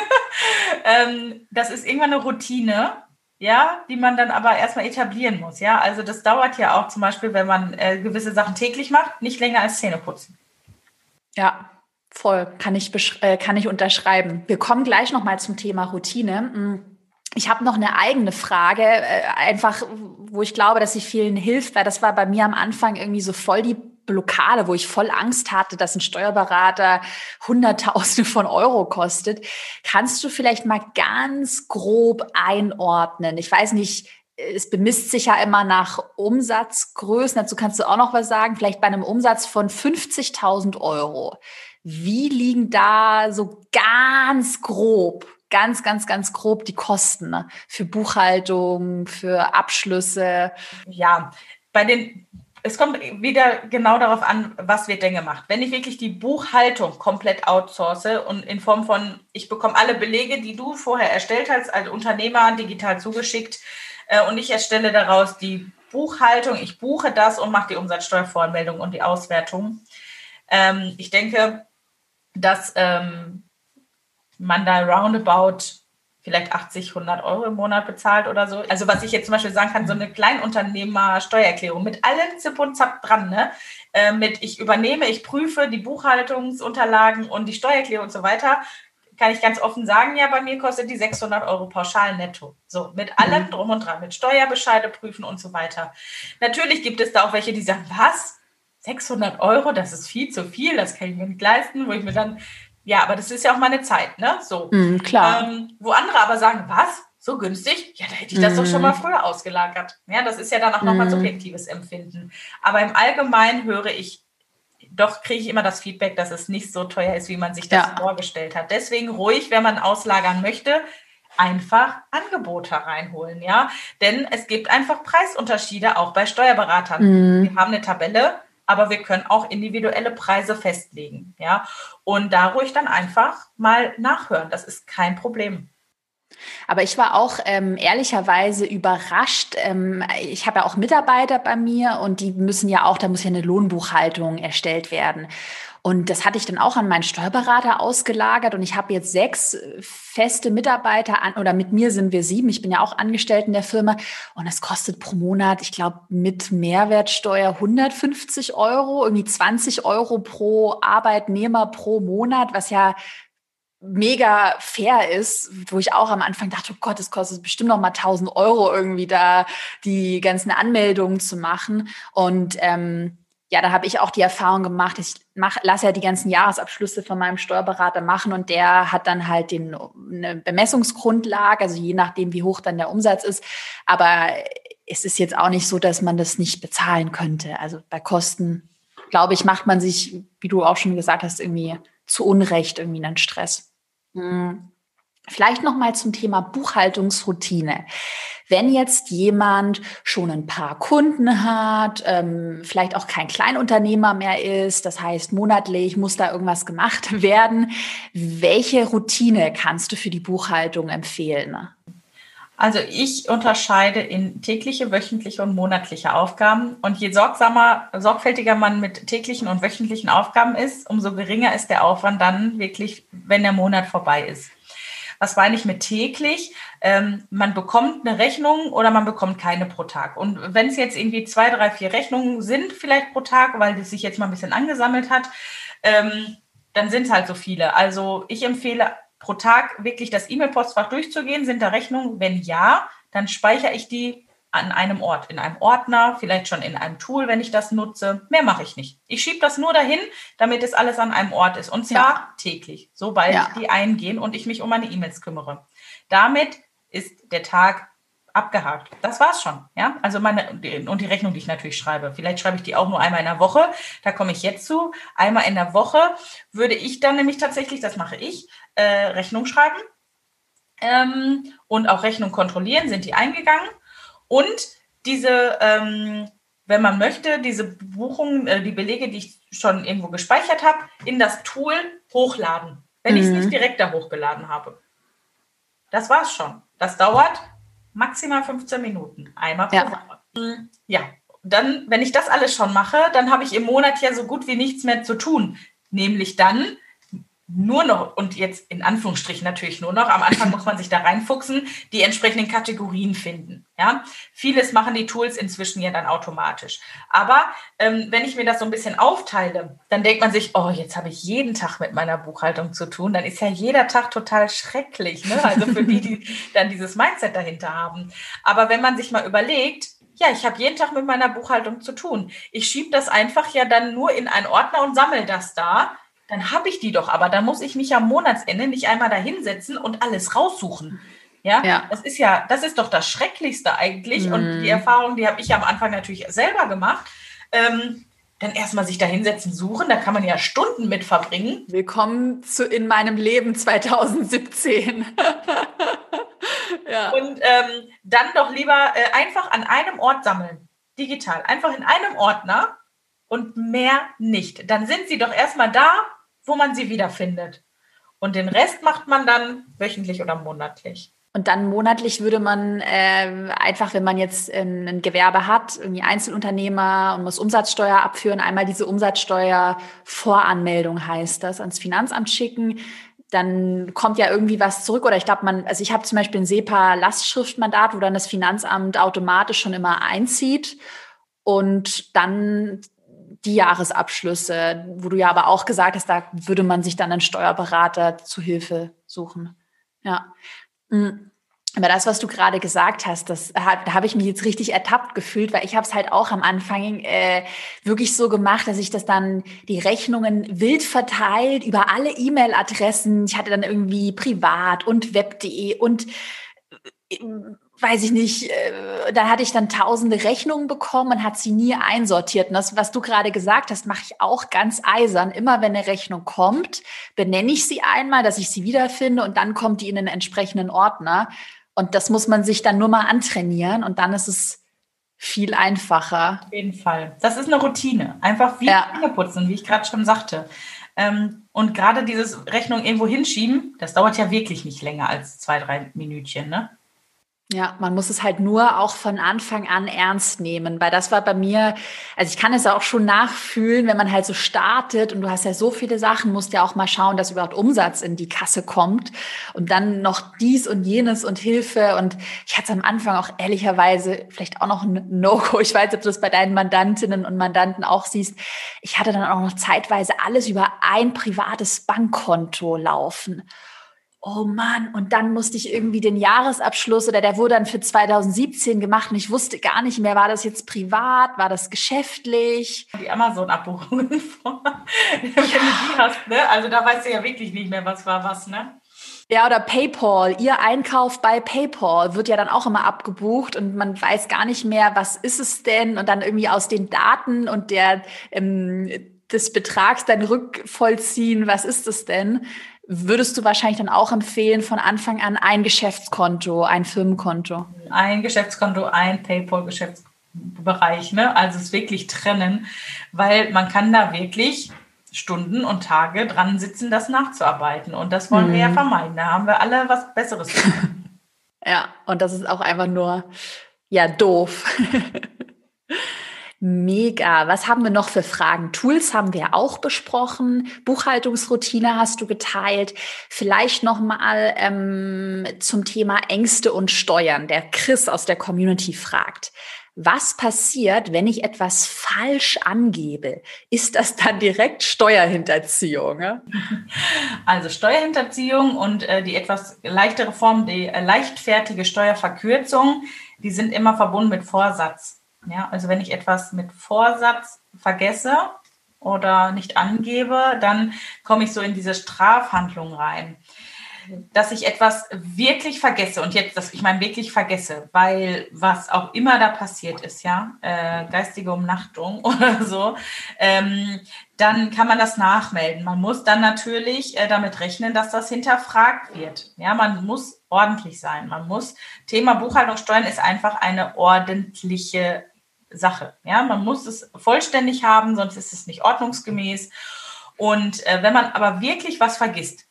ähm, das ist irgendwann eine Routine ja, die man dann aber erstmal etablieren muss, ja. Also das dauert ja auch zum Beispiel, wenn man äh, gewisse Sachen täglich macht, nicht länger als Zähne putzen. Ja, voll, kann ich, äh, kann ich unterschreiben. Wir kommen gleich nochmal zum Thema Routine. Mm, ich habe noch eine eigene Frage, äh, einfach, wo ich glaube, dass sie vielen hilft, weil das war bei mir am Anfang irgendwie so voll die Blockade, wo ich voll Angst hatte, dass ein Steuerberater Hunderttausende von Euro kostet. Kannst du vielleicht mal ganz grob einordnen? Ich weiß nicht, es bemisst sich ja immer nach Umsatzgrößen. Dazu kannst du auch noch was sagen. Vielleicht bei einem Umsatz von 50.000 Euro. Wie liegen da so ganz grob, ganz, ganz, ganz grob die Kosten für Buchhaltung, für Abschlüsse? Ja, bei den es kommt wieder genau darauf an, was wird denn gemacht. Wenn ich wirklich die Buchhaltung komplett outsource und in Form von, ich bekomme alle Belege, die du vorher erstellt hast, als Unternehmer digital zugeschickt äh, und ich erstelle daraus die Buchhaltung, ich buche das und mache die Umsatzsteuervoranmeldung und die Auswertung. Ähm, ich denke, dass ähm, man da roundabout vielleicht 80, 100 Euro im Monat bezahlt oder so. Also was ich jetzt zum Beispiel sagen kann, so eine Kleinunternehmer-Steuererklärung mit allem Zip und Zap dran, ne? Äh, mit ich übernehme, ich prüfe die Buchhaltungsunterlagen und die Steuererklärung und so weiter, kann ich ganz offen sagen, ja, bei mir kostet die 600 Euro pauschal netto. So, mit allem mhm. drum und dran, mit Steuerbescheide prüfen und so weiter. Natürlich gibt es da auch welche, die sagen, was? 600 Euro, das ist viel zu viel, das kann ich mir nicht leisten, wo ich mir dann ja, aber das ist ja auch meine Zeit, ne? So. Mm, klar. Ähm, wo andere aber sagen, was? So günstig? Ja, da hätte ich das mm. doch schon mal mhm. früher ausgelagert. Ja, das ist ja dann auch mm. nochmal subjektives Empfinden. Aber im Allgemeinen höre ich, doch kriege ich immer das Feedback, dass es nicht so teuer ist, wie man sich das ja. vorgestellt hat. Deswegen ruhig, wenn man auslagern möchte, einfach Angebote reinholen, ja. Denn es gibt einfach Preisunterschiede auch bei Steuerberatern. Mm. Wir haben eine Tabelle, aber wir können auch individuelle Preise festlegen, ja. Und da ruhig dann einfach mal nachhören. Das ist kein Problem. Aber ich war auch ähm, ehrlicherweise überrascht. Ähm, ich habe ja auch Mitarbeiter bei mir und die müssen ja auch, da muss ja eine Lohnbuchhaltung erstellt werden. Und das hatte ich dann auch an meinen Steuerberater ausgelagert und ich habe jetzt sechs äh, feste Mitarbeiter an oder mit mir sind wir sieben. Ich bin ja auch Angestellte in der Firma und es kostet pro Monat, ich glaube, mit Mehrwertsteuer 150 Euro, irgendwie 20 Euro pro Arbeitnehmer pro Monat, was ja mega fair ist, wo ich auch am Anfang dachte, oh Gott, es kostet bestimmt noch mal 1000 Euro irgendwie da die ganzen Anmeldungen zu machen. Und ähm, ja, da habe ich auch die Erfahrung gemacht, ich mach, lasse ja die ganzen Jahresabschlüsse von meinem Steuerberater machen und der hat dann halt den, eine Bemessungsgrundlage, also je nachdem, wie hoch dann der Umsatz ist. Aber es ist jetzt auch nicht so, dass man das nicht bezahlen könnte. Also bei Kosten, glaube ich, macht man sich, wie du auch schon gesagt hast, irgendwie zu Unrecht irgendwie einen Stress. Hm. Vielleicht noch mal zum Thema Buchhaltungsroutine. Wenn jetzt jemand schon ein paar Kunden hat, ähm, vielleicht auch kein Kleinunternehmer mehr ist, das heißt monatlich muss da irgendwas gemacht werden, welche Routine kannst du für die Buchhaltung empfehlen? Also ich unterscheide in tägliche, wöchentliche und monatliche Aufgaben. Und je sorgsamer, sorgfältiger man mit täglichen und wöchentlichen Aufgaben ist, umso geringer ist der Aufwand dann wirklich, wenn der Monat vorbei ist. Was meine ich mit täglich? Ähm, man bekommt eine Rechnung oder man bekommt keine pro Tag. Und wenn es jetzt irgendwie zwei, drei, vier Rechnungen sind, vielleicht pro Tag, weil das sich jetzt mal ein bisschen angesammelt hat, ähm, dann sind es halt so viele. Also ich empfehle pro Tag wirklich das E-Mail-Postfach durchzugehen. Sind da Rechnungen? Wenn ja, dann speichere ich die an einem Ort, in einem Ordner, vielleicht schon in einem Tool, wenn ich das nutze. Mehr mache ich nicht. Ich schiebe das nur dahin, damit es alles an einem Ort ist. Und zwar ja. täglich, sobald ja. die eingehen und ich mich um meine E-Mails kümmere. Damit ist der Tag abgehakt. Das war's schon. Ja, also meine und die Rechnung, die ich natürlich schreibe. Vielleicht schreibe ich die auch nur einmal in der Woche. Da komme ich jetzt zu. Einmal in der Woche würde ich dann nämlich tatsächlich, das mache ich, äh, Rechnung schreiben ähm, und auch Rechnung kontrollieren. Sind die eingegangen? Und diese, ähm, wenn man möchte, diese Buchungen, äh, die Belege, die ich schon irgendwo gespeichert habe, in das Tool hochladen, wenn mhm. ich es nicht direkt da hochgeladen habe. Das war's schon. Das dauert maximal 15 Minuten, einmal pro ja. Woche. Mhm. Ja, dann, wenn ich das alles schon mache, dann habe ich im Monat ja so gut wie nichts mehr zu tun. Nämlich dann nur noch, und jetzt in Anführungsstrichen natürlich nur noch, am Anfang muss man sich da reinfuchsen, die entsprechenden Kategorien finden. Ja, vieles machen die Tools inzwischen ja dann automatisch. Aber ähm, wenn ich mir das so ein bisschen aufteile, dann denkt man sich, oh, jetzt habe ich jeden Tag mit meiner Buchhaltung zu tun. Dann ist ja jeder Tag total schrecklich. Ne? Also für die, die dann dieses Mindset dahinter haben. Aber wenn man sich mal überlegt, ja, ich habe jeden Tag mit meiner Buchhaltung zu tun. Ich schiebe das einfach ja dann nur in einen Ordner und sammle das da dann habe ich die doch, aber dann muss ich mich am Monatsende nicht einmal da hinsetzen und alles raussuchen. Ja? ja, das ist ja, das ist doch das Schrecklichste eigentlich. Mhm. Und die Erfahrung, die habe ich ja am Anfang natürlich selber gemacht. Ähm, dann erstmal sich da hinsetzen, suchen, da kann man ja Stunden mit verbringen. Willkommen zu in meinem Leben 2017. ja. Und ähm, dann doch lieber äh, einfach an einem Ort sammeln, digital, einfach in einem Ordner und mehr nicht. Dann sind sie doch erstmal da, wo man sie wiederfindet. Und den Rest macht man dann wöchentlich oder monatlich. Und dann monatlich würde man äh, einfach, wenn man jetzt ein, ein Gewerbe hat, irgendwie Einzelunternehmer und muss Umsatzsteuer abführen, einmal diese Umsatzsteuervoranmeldung heißt das, ans Finanzamt schicken. Dann kommt ja irgendwie was zurück. Oder ich glaube, man, also ich habe zum Beispiel ein SEPA-Lastschriftmandat, wo dann das Finanzamt automatisch schon immer einzieht. Und dann die Jahresabschlüsse, wo du ja aber auch gesagt hast, da würde man sich dann einen Steuerberater zu Hilfe suchen. Ja. Mm. Aber das, was du gerade gesagt hast, das da habe ich mich jetzt richtig ertappt gefühlt, weil ich habe es halt auch am Anfang äh, wirklich so gemacht, dass ich das dann die Rechnungen wild verteilt über alle E-Mail-Adressen. Ich hatte dann irgendwie privat und web.de und äh, weiß ich nicht, äh, da hatte ich dann tausende Rechnungen bekommen und hat sie nie einsortiert. Und das, was du gerade gesagt hast, mache ich auch ganz eisern. Immer wenn eine Rechnung kommt, benenne ich sie einmal, dass ich sie wiederfinde und dann kommt die in den entsprechenden Ordner. Und das muss man sich dann nur mal antrainieren und dann ist es viel einfacher. Auf jeden Fall. Das ist eine Routine. Einfach wie ja. putzen, wie ich gerade schon sagte. Ähm, und gerade dieses Rechnung irgendwo hinschieben, das dauert ja wirklich nicht länger als zwei, drei Minütchen, ne? Ja, man muss es halt nur auch von Anfang an ernst nehmen, weil das war bei mir, also ich kann es auch schon nachfühlen, wenn man halt so startet und du hast ja so viele Sachen, musst ja auch mal schauen, dass überhaupt Umsatz in die Kasse kommt und dann noch dies und jenes und Hilfe und ich hatte am Anfang auch ehrlicherweise vielleicht auch noch ein No-Go. Ich weiß, ob du das bei deinen Mandantinnen und Mandanten auch siehst. Ich hatte dann auch noch zeitweise alles über ein privates Bankkonto laufen oh Mann, und dann musste ich irgendwie den Jahresabschluss oder der wurde dann für 2017 gemacht und ich wusste gar nicht mehr, war das jetzt privat, war das geschäftlich? Die Amazon-Abbuchungen vor, wenn du die hast, ne? Also da weißt du ja wirklich nicht mehr, was war was, ne? Ja, oder PayPal. Ihr Einkauf bei PayPal wird ja dann auch immer abgebucht und man weiß gar nicht mehr, was ist es denn? Und dann irgendwie aus den Daten und der ähm, des Betrags dann rückvollziehen, was ist es denn? Würdest du wahrscheinlich dann auch empfehlen, von Anfang an ein Geschäftskonto, ein Firmenkonto? Ein Geschäftskonto, ein PayPal-Geschäftsbereich, ne? Also es wirklich trennen, weil man kann da wirklich Stunden und Tage dran sitzen, das nachzuarbeiten. Und das wollen mhm. wir ja mhm. vermeiden. Da haben wir alle was Besseres. ja, und das ist auch einfach nur, ja, doof. Mega. Was haben wir noch für Fragen? Tools haben wir auch besprochen. Buchhaltungsroutine hast du geteilt. Vielleicht noch mal ähm, zum Thema Ängste und Steuern. Der Chris aus der Community fragt. Was passiert, wenn ich etwas falsch angebe? Ist das dann direkt Steuerhinterziehung? Ja? Also Steuerhinterziehung und äh, die etwas leichtere Form, die äh, leichtfertige Steuerverkürzung, die sind immer verbunden mit Vorsatz. Ja, also wenn ich etwas mit Vorsatz vergesse oder nicht angebe, dann komme ich so in diese Strafhandlung rein. Dass ich etwas wirklich vergesse und jetzt, das, ich meine wirklich vergesse, weil was auch immer da passiert ist, ja, äh, geistige Umnachtung oder so, ähm, dann kann man das nachmelden. Man muss dann natürlich äh, damit rechnen, dass das hinterfragt wird. Ja, man muss ordentlich sein. Man muss, Thema Buchhaltungssteuern ist einfach eine ordentliche Sache. Ja, man muss es vollständig haben, sonst ist es nicht ordnungsgemäß. Und äh, wenn man aber wirklich was vergisst,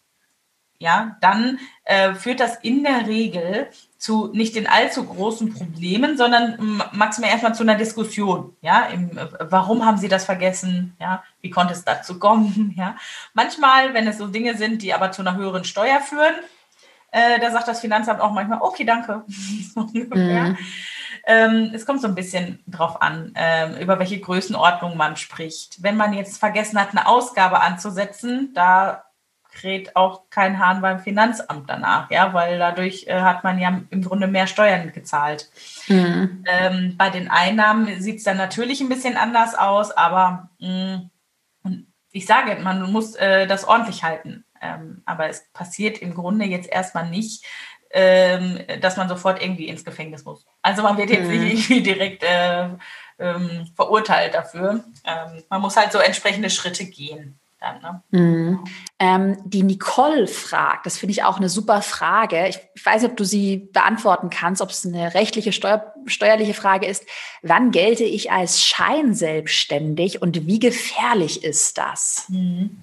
ja, dann äh, führt das in der Regel zu nicht den allzu großen Problemen, sondern maximal erstmal zu einer Diskussion. Ja, im, äh, warum haben Sie das vergessen? Ja, wie konnte es dazu kommen? Ja, manchmal, wenn es so Dinge sind, die aber zu einer höheren Steuer führen, äh, da sagt das Finanzamt auch manchmal, okay, danke. so mhm. Ähm, es kommt so ein bisschen drauf an, ähm, über welche Größenordnung man spricht. Wenn man jetzt vergessen hat, eine Ausgabe anzusetzen, da kräht auch kein Hahn beim Finanzamt danach, ja, weil dadurch äh, hat man ja im Grunde mehr Steuern gezahlt. Mhm. Ähm, bei den Einnahmen sieht es dann natürlich ein bisschen anders aus, aber mh, mm, ich sage, man muss äh, das ordentlich halten. Ähm, aber es passiert im Grunde jetzt erstmal nicht, ähm, dass man sofort irgendwie ins Gefängnis muss. Also man wird jetzt mhm. nicht irgendwie direkt äh, ähm, verurteilt dafür. Ähm, man muss halt so entsprechende Schritte gehen. Dann, ne? mhm. ähm, die Nicole fragt, das finde ich auch eine super Frage. Ich, ich, weiß nicht, ob du sie beantworten kannst, ob es eine rechtliche, Steuer, steuerliche Frage ist. Wann gelte ich als scheinselbstständig und wie gefährlich ist das? Mhm.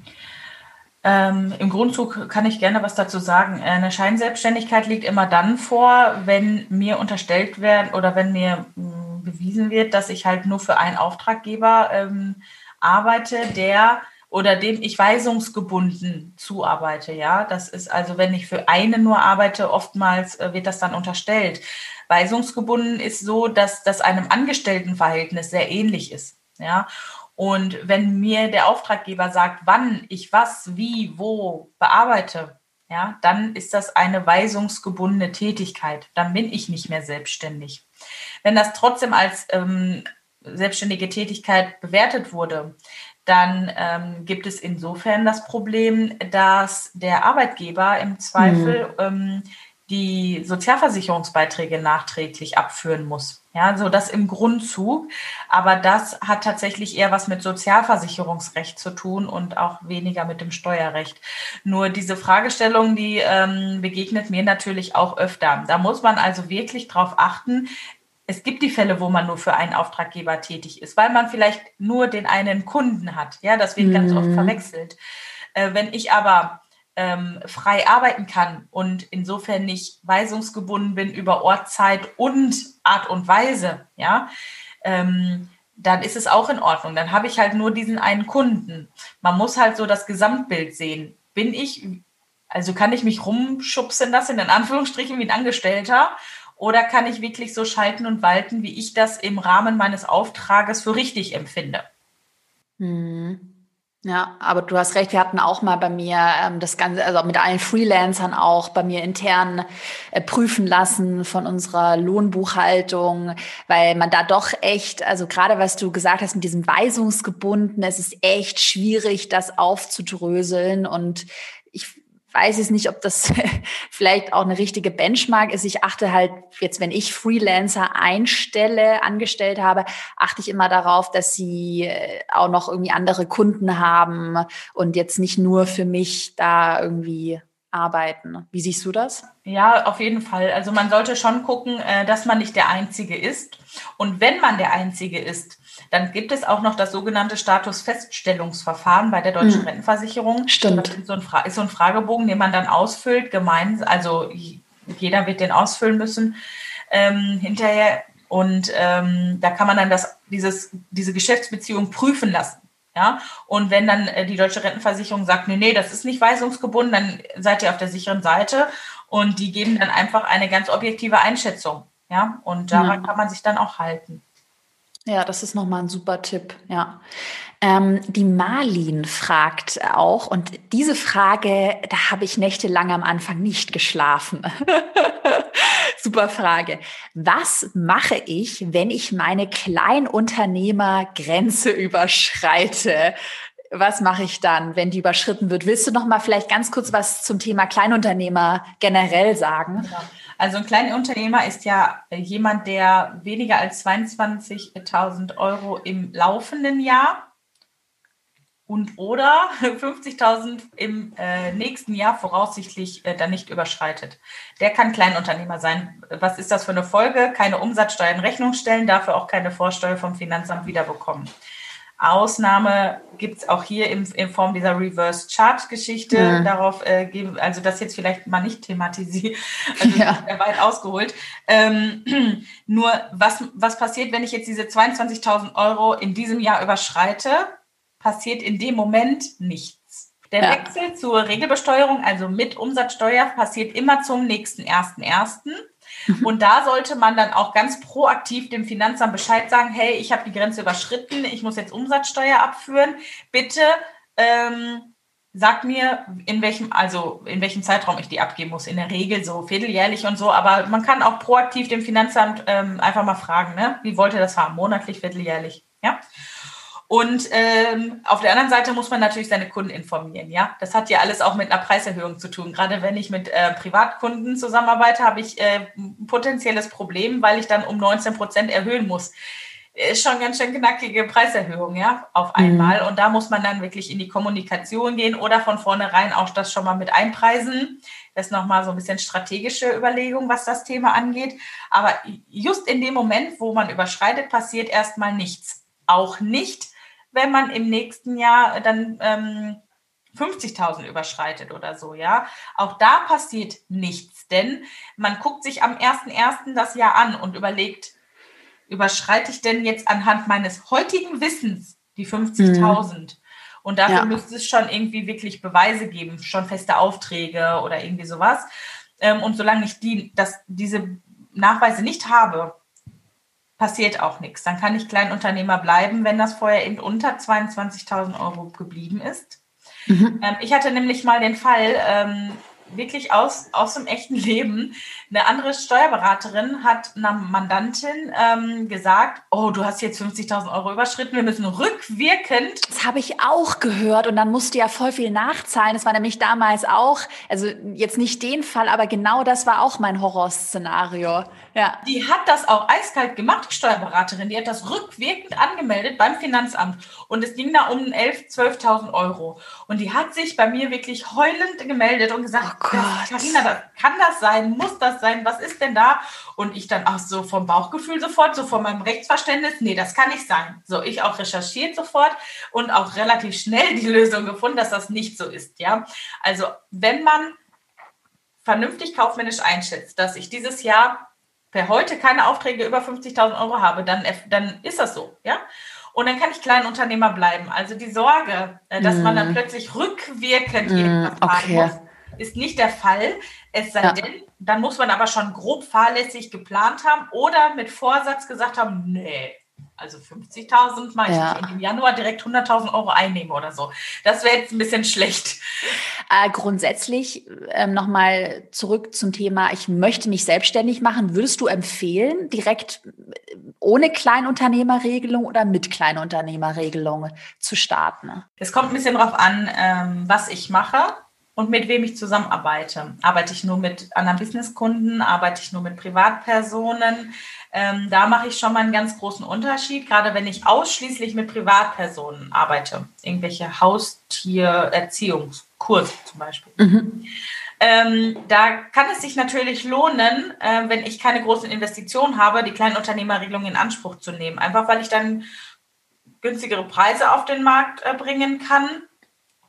Ähm, Im Grundzug kann ich gerne was dazu sagen. Eine Scheinselbstständigkeit liegt immer dann vor, wenn mir unterstellt wird oder wenn mir mh, hm, bewiesen wird, dass ich halt nur für einen Auftraggeber ähm, arbeite, der oder dem ich weisungsgebunden zuarbeite. Ja, das ist also, wenn ich für einen nur arbeite, oftmals äh, wird das dann unterstellt. Weisungsgebunden ist so, dass das einem Angestelltenverhältnis sehr ähnlich ist. Ja, und wenn mir der Auftraggeber sagt, wann ich was, wie, wo bearbeite, ja, dann ist das eine weisungsgebundene Tätigkeit. Dann bin ich nicht mehr selbstständig. Wenn das trotzdem als ähm, selbstständige Tätigkeit bewertet wurde, dann ähm, gibt es insofern das Problem, dass der Arbeitgeber im Zweifel mhm. ähm, die Sozialversicherungsbeiträge nachträglich abführen muss. Ja, so das im Grundzug. Aber das hat tatsächlich eher was mit Sozialversicherungsrecht zu tun und auch weniger mit dem Steuerrecht. Nur diese Fragestellung, die ähm, begegnet mir natürlich auch öfter. Da muss man also wirklich drauf achten. Es gibt die Fälle, wo man nur für einen Auftraggeber tätig ist, weil man vielleicht nur den einen Kunden hat. Ja, das wird mhm. ganz oft mhm. verwechselt. Äh, wenn ich aber ähm, frei arbeiten kann und insofern nicht weisungsgebunden bin über Ort, Zeit und Art und Weise, ja, ähm, dann ist es auch in Ordnung. Dann habe ich halt nur diesen einen Kunden. Man muss halt so das Gesamtbild sehen. Bin ich, also kann ich mich rumschubsen lassen, in Anführungsstrichen, wie ein Angestellter, oder kann ich wirklich so schalten und walten, wie ich das im Rahmen meines Auftrages für richtig empfinde? Mhm. Ja, aber du hast recht, wir hatten auch mal bei mir ähm, das Ganze, also mit allen Freelancern auch bei mir intern äh, prüfen lassen von unserer Lohnbuchhaltung, weil man da doch echt, also gerade was du gesagt hast mit diesem Weisungsgebunden, es ist echt schwierig, das aufzudröseln und weiß es nicht, ob das vielleicht auch eine richtige Benchmark ist. Ich achte halt jetzt, wenn ich Freelancer einstelle, angestellt habe, achte ich immer darauf, dass sie äh, auch noch irgendwie andere Kunden haben und jetzt nicht nur für mich da irgendwie arbeiten. Wie siehst du das? Ja, auf jeden Fall. Also man sollte schon gucken, äh, dass man nicht der Einzige ist. Und wenn man der Einzige ist, dann gibt es auch noch das sogenannte Statusfeststellungsverfahren bei der Deutschen mhm. Rentenversicherung. Stimmt. Das ist so, ein ist so ein Fragebogen, den man dann ausfüllt, gemeinsam, also jeder wird den ausfüllen müssen ähm, hinterher. Und ähm, da kann man dann das, dieses, diese Geschäftsbeziehung prüfen lassen. Ja, und wenn dann äh, die deutsche Rentenversicherung sagt, nee, nee, das ist nicht weisungsgebunden, dann seid ihr auf der sicheren Seite und die geben dann einfach eine ganz objektive Einschätzung. Ja, und daran ja. kann man sich dann auch halten. Ja, das ist nochmal ein super Tipp, ja. Ähm, die Marlin fragt auch, und diese Frage, da habe ich nächtelang am Anfang nicht geschlafen. super Frage. Was mache ich, wenn ich meine Kleinunternehmergrenze überschreite? Was mache ich dann, wenn die überschritten wird? Willst du noch mal vielleicht ganz kurz was zum Thema Kleinunternehmer generell sagen? Ja. Also ein Kleinunternehmer ist ja jemand, der weniger als 22.000 Euro im laufenden Jahr und oder 50.000 im äh, nächsten Jahr voraussichtlich äh, dann nicht überschreitet. Der kann Kleinunternehmer sein. Was ist das für eine Folge? Keine Umsatzsteuer in Rechnung stellen, dafür auch keine Vorsteuer vom Finanzamt wiederbekommen. Ausnahme gibt es auch hier in, in, Form dieser Reverse Chart Geschichte. Mhm. Darauf äh, geben, also das jetzt vielleicht mal nicht thematisieren, also ja. weit ausgeholt. Ähm, nur was, was passiert, wenn ich jetzt diese 22.000 Euro in diesem Jahr überschreite? Passiert in dem Moment nichts. Der ja. Wechsel zur Regelbesteuerung, also mit Umsatzsteuer, passiert immer zum nächsten ersten ersten. Mhm. Und da sollte man dann auch ganz proaktiv dem Finanzamt Bescheid sagen, hey, ich habe die Grenze überschritten, ich muss jetzt Umsatzsteuer abführen. Bitte ähm, sag mir, in welchem, also in welchem Zeitraum ich die abgeben muss. In der Regel so vierteljährlich und so, aber man kann auch proaktiv dem Finanzamt ähm, einfach mal fragen, ne? Wie wollt ihr das haben? Monatlich, vierteljährlich? Ja. Und ähm, auf der anderen Seite muss man natürlich seine Kunden informieren. Ja, das hat ja alles auch mit einer Preiserhöhung zu tun. Gerade wenn ich mit äh, Privatkunden zusammenarbeite, habe ich äh, ein potenzielles Problem, weil ich dann um 19 Prozent erhöhen muss. Ist schon ganz schön knackige Preiserhöhung, ja, auf mhm. einmal. Mhm. Und da muss man dann wirklich in die Kommunikation gehen oder von vornherein auch das schon mal mit einpreisen. Das ist nochmal so ein bisschen strategische Überlegung, was das Thema angeht. Aber just in dem Moment, wo man überschreitet, passiert erstmal nichts. Auch nicht, wenn man im nächsten Jahr dann ähm, 50.000 überschreitet oder so, ja. Auch da passiert nichts, denn man guckt sich am 1.1. das Jahr an und überlegt, überschreite ich denn jetzt anhand meines heutigen Wissens die 50.000? Mhm. Und dafür ja. müsste es schon irgendwie wirklich Beweise geben, schon feste Aufträge oder irgendwie sowas. Ähm, und solange ich die, das, diese Nachweise nicht habe, passiert auch nichts. Dann kann ich Kleinunternehmer bleiben, wenn das vorher eben unter 22.000 Euro geblieben ist. Mhm. Ähm, ich hatte nämlich mal den Fall, ähm, wirklich aus, aus dem echten Leben. Eine andere Steuerberaterin hat einer Mandantin ähm, gesagt, oh, du hast jetzt 50.000 Euro überschritten, wir müssen rückwirkend. Das habe ich auch gehört und dann musst du ja voll viel nachzahlen. Das war nämlich damals auch, also jetzt nicht den Fall, aber genau das war auch mein Horrorszenario. Ja. Die hat das auch eiskalt gemacht, die Steuerberaterin. Die hat das rückwirkend angemeldet beim Finanzamt und es ging da um 11.000, 12.000 Euro. Und die hat sich bei mir wirklich heulend gemeldet und gesagt, Gott. Carina, kann das sein? Muss das sein? Was ist denn da? Und ich dann auch so vom Bauchgefühl sofort, so von meinem Rechtsverständnis, nee, das kann nicht sein. So, ich auch recherchiert sofort und auch relativ schnell die Lösung gefunden, dass das nicht so ist, ja. Also, wenn man vernünftig kaufmännisch einschätzt, dass ich dieses Jahr per heute keine Aufträge über 50.000 Euro habe, dann, dann ist das so, ja. Und dann kann ich Kleinunternehmer bleiben. Also die Sorge, äh, dass mm. man dann mhm. plötzlich rückwirkend mm, irgendwas okay. muss, ist nicht der Fall. Es sei ja. denn, dann muss man aber schon grob fahrlässig geplant haben oder mit Vorsatz gesagt haben, nee, also 50.000 mache ich ja. nicht. im Januar direkt 100.000 Euro einnehme oder so. Das wäre jetzt ein bisschen schlecht. Äh, grundsätzlich ähm, nochmal zurück zum Thema, ich möchte mich selbstständig machen. Würdest du empfehlen, direkt äh, ohne Kleinunternehmerregelung oder mit Kleinunternehmerregelung zu starten? Es kommt ein bisschen darauf an, ähm, was ich mache und mit wem ich zusammenarbeite. Arbeite ich nur mit anderen Businesskunden? Arbeite ich nur mit Privatpersonen? Ähm, da mache ich schon mal einen ganz großen Unterschied, gerade wenn ich ausschließlich mit Privatpersonen arbeite. Irgendwelche Haustiererziehungskurse zum Beispiel. Mhm. Ähm, da kann es sich natürlich lohnen, äh, wenn ich keine großen Investitionen habe, die Kleinunternehmerregelung in Anspruch zu nehmen. Einfach weil ich dann günstigere Preise auf den Markt äh, bringen kann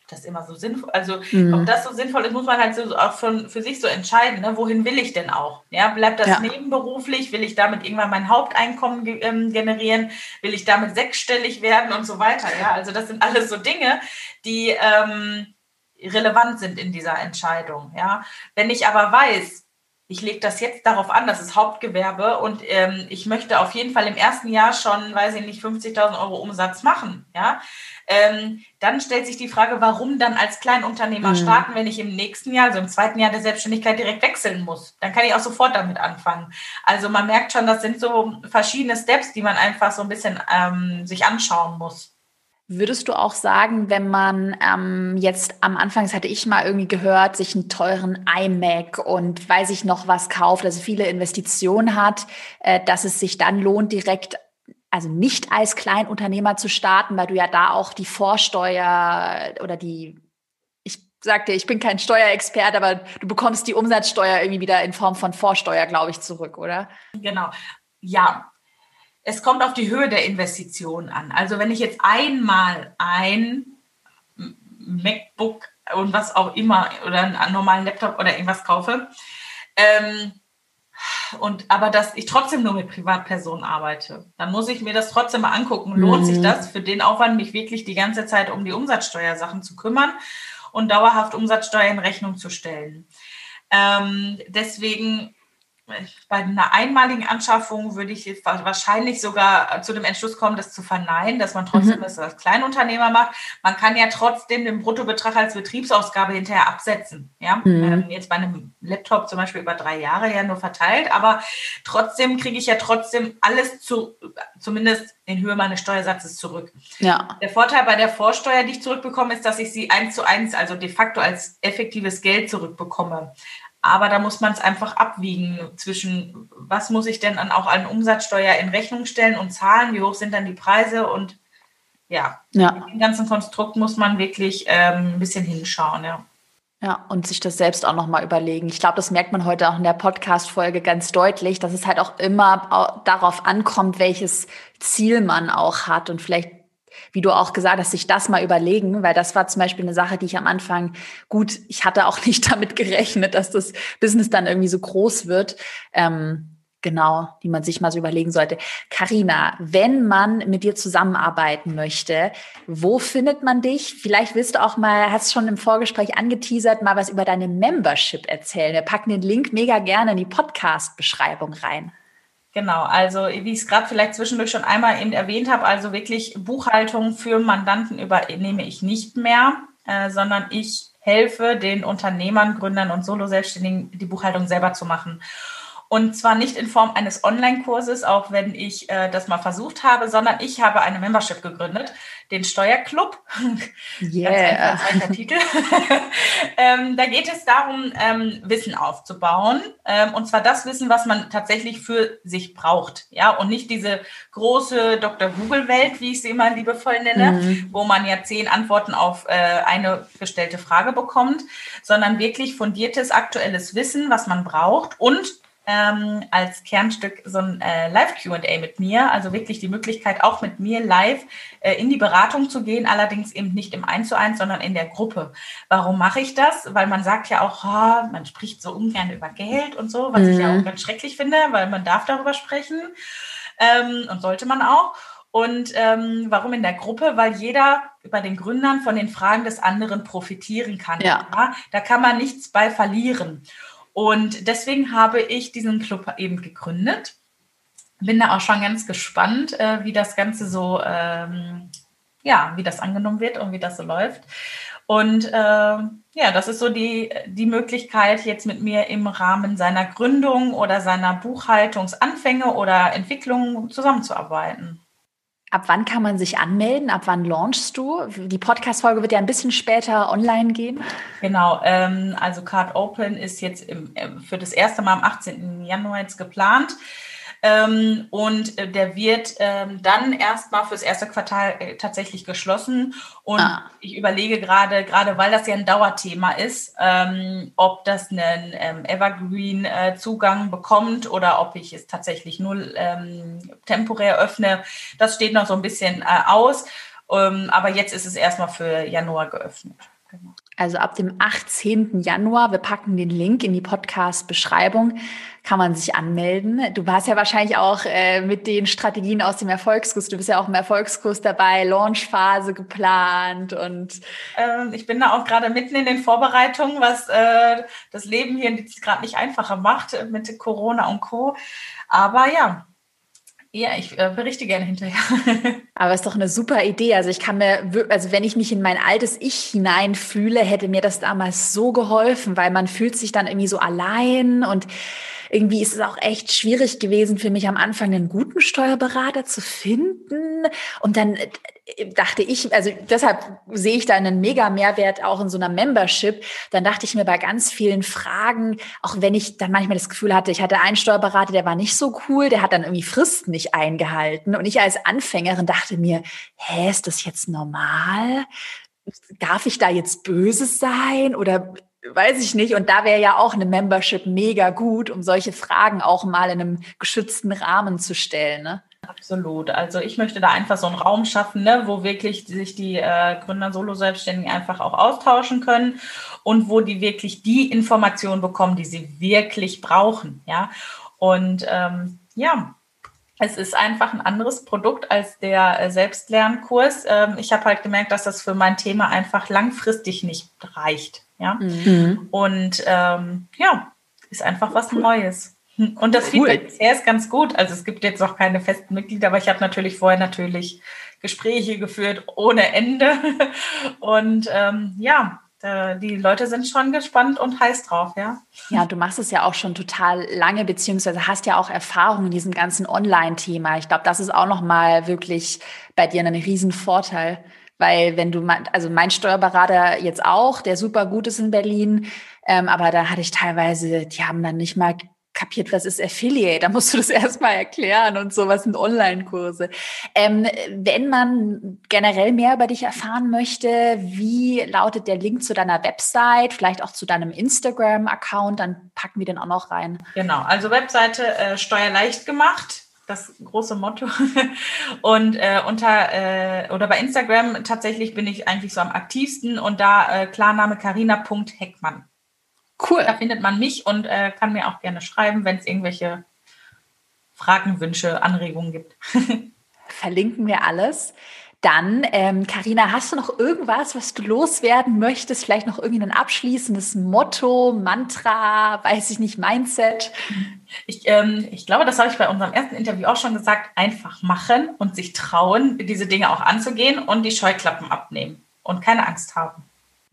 das immer so sinnvoll, also mhm. ob das so sinnvoll ist, muss man halt so auch schon für sich so entscheiden, ne? wohin will ich denn auch? Ja, bleibt das ja. nebenberuflich? Will ich damit irgendwann mein Haupteinkommen ge ähm, generieren? Will ich damit sechsstellig werden und so weiter? Ja, also das sind alles so Dinge, die ähm, relevant sind in dieser Entscheidung. Ja, wenn ich aber weiß, ich lege das jetzt darauf an, das ist Hauptgewerbe und ähm, ich möchte auf jeden Fall im ersten Jahr schon, weiß ich nicht, 50.000 Euro Umsatz machen, ja, ähm, dann stellt sich die Frage, warum dann als Kleinunternehmer mhm. starten, wenn ich im nächsten Jahr, also im zweiten Jahr der Selbstständigkeit direkt wechseln muss. Dann kann ich auch sofort damit anfangen. Also man merkt schon, das sind so verschiedene Steps, die man einfach so ein bisschen ähm, sich anschauen muss. Würdest du auch sagen, wenn man ähm, jetzt am Anfang, das hatte ich mal irgendwie gehört, sich einen teuren iMac und weiß ich noch was kauft, also viele Investitionen hat, äh, dass es sich dann lohnt, direkt also nicht als Kleinunternehmer zu starten, weil du ja da auch die Vorsteuer oder die, ich sagte, ich bin kein Steuerexperte, aber du bekommst die Umsatzsteuer irgendwie wieder in Form von Vorsteuer, glaube ich, zurück, oder? Genau. Ja, es kommt auf die Höhe der Investition an. Also wenn ich jetzt einmal ein MacBook und was auch immer oder einen normalen Laptop oder irgendwas kaufe, ähm, und aber dass ich trotzdem nur mit Privatpersonen arbeite, dann muss ich mir das trotzdem mal angucken. Lohnt mhm. sich das für den Aufwand, mich wirklich die ganze Zeit um die Umsatzsteuersachen zu kümmern und dauerhaft Umsatzsteuer in Rechnung zu stellen? Ähm, deswegen bei einer einmaligen Anschaffung würde ich wahrscheinlich sogar zu dem Entschluss kommen, das zu verneinen, dass man trotzdem mhm. das als Kleinunternehmer macht. Man kann ja trotzdem den Bruttobetrag als Betriebsausgabe hinterher absetzen. Ja? Mhm. Ähm, jetzt bei einem Laptop zum Beispiel über drei Jahre ja nur verteilt, aber trotzdem kriege ich ja trotzdem alles zu, zumindest in Höhe meines Steuersatzes zurück. Ja. Der Vorteil bei der Vorsteuer, die ich zurückbekomme, ist, dass ich sie eins zu eins, also de facto als effektives Geld zurückbekomme. Aber da muss man es einfach abwiegen zwischen, was muss ich denn dann auch an Umsatzsteuer in Rechnung stellen und zahlen, wie hoch sind dann die Preise und ja, ja. im ganzen Konstrukt muss man wirklich ähm, ein bisschen hinschauen, ja. Ja, und sich das selbst auch nochmal überlegen. Ich glaube, das merkt man heute auch in der Podcast-Folge ganz deutlich, dass es halt auch immer darauf ankommt, welches Ziel man auch hat. Und vielleicht wie du auch gesagt hast, sich das mal überlegen, weil das war zum Beispiel eine Sache, die ich am Anfang, gut, ich hatte auch nicht damit gerechnet, dass das Business dann irgendwie so groß wird. Ähm, genau, die man sich mal so überlegen sollte. Karina, wenn man mit dir zusammenarbeiten möchte, wo findet man dich? Vielleicht willst du auch mal, hast schon im Vorgespräch angeteasert, mal was über deine Membership erzählen. Wir packen den Link mega gerne in die Podcast-Beschreibung rein. Genau, also wie ich es gerade vielleicht zwischendurch schon einmal eben erwähnt habe, also wirklich Buchhaltung für Mandanten übernehme ich nicht mehr, äh, sondern ich helfe den Unternehmern, Gründern und Solo-Selbstständigen, die Buchhaltung selber zu machen. Und zwar nicht in Form eines Online-Kurses, auch wenn ich äh, das mal versucht habe, sondern ich habe eine Membership gegründet. Den Steuerclub. Yeah. Ganz Titel. ähm, da geht es darum, ähm, Wissen aufzubauen. Ähm, und zwar das Wissen, was man tatsächlich für sich braucht. Ja, und nicht diese große Dr. Google-Welt, wie ich sie immer liebevoll nenne, mhm. wo man ja zehn Antworten auf äh, eine gestellte Frage bekommt, sondern wirklich fundiertes aktuelles Wissen, was man braucht und ähm, als Kernstück so ein äh, Live-QA mit mir, also wirklich die Möglichkeit, auch mit mir live äh, in die Beratung zu gehen, allerdings eben nicht im Eins zu eins, sondern in der Gruppe. Warum mache ich das? Weil man sagt ja auch, oh, man spricht so ungern über Geld und so, was mhm. ich ja auch mhm. ganz schrecklich finde, weil man darf darüber sprechen ähm, und sollte man auch. Und ähm, warum in der Gruppe? Weil jeder bei den Gründern von den Fragen des anderen profitieren kann. Ja? Da kann man nichts bei verlieren. Und deswegen habe ich diesen Club eben gegründet. Bin da auch schon ganz gespannt, äh, wie das Ganze so, ähm, ja, wie das angenommen wird und wie das so läuft. Und äh, ja, das ist so die, die Möglichkeit, jetzt mit mir im Rahmen seiner Gründung oder seiner Buchhaltungsanfänge oder Entwicklung zusammenzuarbeiten. Ab wann kann man sich anmelden? Ab wann launchst du? Die Podcast-Folge wird ja ein bisschen später online gehen. Genau, ähm, also Card Open ist jetzt im, äh, für das erste Mal am 18. Januar jetzt geplant. Ähm, und äh, der wird ähm, dann erstmal fürs erste Quartal äh, tatsächlich geschlossen. Und ah. ich überlege gerade, gerade weil das ja ein Dauerthema ist, ähm, ob das einen ähm, Evergreen-Zugang äh, bekommt oder ob ich es tatsächlich nur ähm, temporär öffne. Das steht noch so ein bisschen äh, aus. Ähm, aber jetzt ist es erstmal für Januar geöffnet. Genau. Also ab dem 18. Januar, wir packen den Link in die Podcast-Beschreibung, kann man sich anmelden. Du warst ja wahrscheinlich auch äh, mit den Strategien aus dem Erfolgskurs, du bist ja auch im Erfolgskurs dabei, Launchphase geplant und ähm, ich bin da auch gerade mitten in den Vorbereitungen, was äh, das Leben hier gerade nicht einfacher macht mit Corona und Co. Aber ja, ja, ich äh, berichte gerne hinterher. Aber ist doch eine super Idee. Also ich kann mir, also wenn ich mich in mein altes Ich hineinfühle, hätte mir das damals so geholfen, weil man fühlt sich dann irgendwie so allein und irgendwie ist es auch echt schwierig gewesen für mich am Anfang einen guten Steuerberater zu finden. Und dann dachte ich, also deshalb sehe ich da einen mega Mehrwert auch in so einer Membership. Dann dachte ich mir bei ganz vielen Fragen, auch wenn ich dann manchmal das Gefühl hatte, ich hatte einen Steuerberater, der war nicht so cool, der hat dann irgendwie Fristen nicht eingehalten. Und ich als Anfängerin dachte mir, hä, ist das jetzt normal? Darf ich da jetzt böse sein? Oder weiß ich nicht. Und da wäre ja auch eine Membership mega gut, um solche Fragen auch mal in einem geschützten Rahmen zu stellen. Ne? Absolut. Also ich möchte da einfach so einen Raum schaffen, ne, wo wirklich sich die äh, Gründer Solo-Selbstständigen einfach auch austauschen können und wo die wirklich die Informationen bekommen, die sie wirklich brauchen. Ja. Und ähm, ja, es ist einfach ein anderes Produkt als der äh, Selbstlernkurs. Ähm, ich habe halt gemerkt, dass das für mein Thema einfach langfristig nicht reicht. Ja. Mhm. Und ähm, ja, ist einfach was. Neues. Und das cool. Feedback bisher ist ganz gut. Also es gibt jetzt noch keine festen Mitglieder, aber ich habe natürlich vorher natürlich Gespräche geführt ohne Ende. Und ähm, ja, die Leute sind schon gespannt und heiß drauf, ja. Ja, du machst es ja auch schon total lange, beziehungsweise hast ja auch Erfahrung in diesem ganzen Online-Thema. Ich glaube, das ist auch nochmal wirklich bei dir ein Riesenvorteil. Weil wenn du, also mein Steuerberater jetzt auch, der super gut ist in Berlin, ähm, aber da hatte ich teilweise, die haben dann nicht mal kapiert, was ist Affiliate? Da musst du das erstmal erklären und so, was sind Online-Kurse. Ähm, wenn man generell mehr über dich erfahren möchte, wie lautet der Link zu deiner Website, vielleicht auch zu deinem Instagram-Account, dann packen wir den auch noch rein. Genau, also Webseite äh, steuerleicht gemacht das große Motto. Und äh, unter äh, oder bei Instagram tatsächlich bin ich eigentlich so am aktivsten und da äh, Klarname carina.heckmann. Cool. Da findet man mich und äh, kann mir auch gerne schreiben, wenn es irgendwelche Fragen, Wünsche, Anregungen gibt. Verlinken wir alles. Dann, ähm, Carina, hast du noch irgendwas, was du loswerden möchtest? Vielleicht noch irgendein abschließendes Motto, Mantra, weiß ich nicht, Mindset? Ich, ähm, ich glaube, das habe ich bei unserem ersten Interview auch schon gesagt. Einfach machen und sich trauen, diese Dinge auch anzugehen und die Scheuklappen abnehmen und keine Angst haben.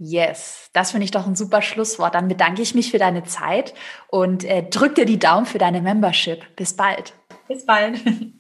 Yes, das finde ich doch ein super Schlusswort. Dann bedanke ich mich für deine Zeit und äh, drück dir die Daumen für deine Membership. Bis bald. Bis bald.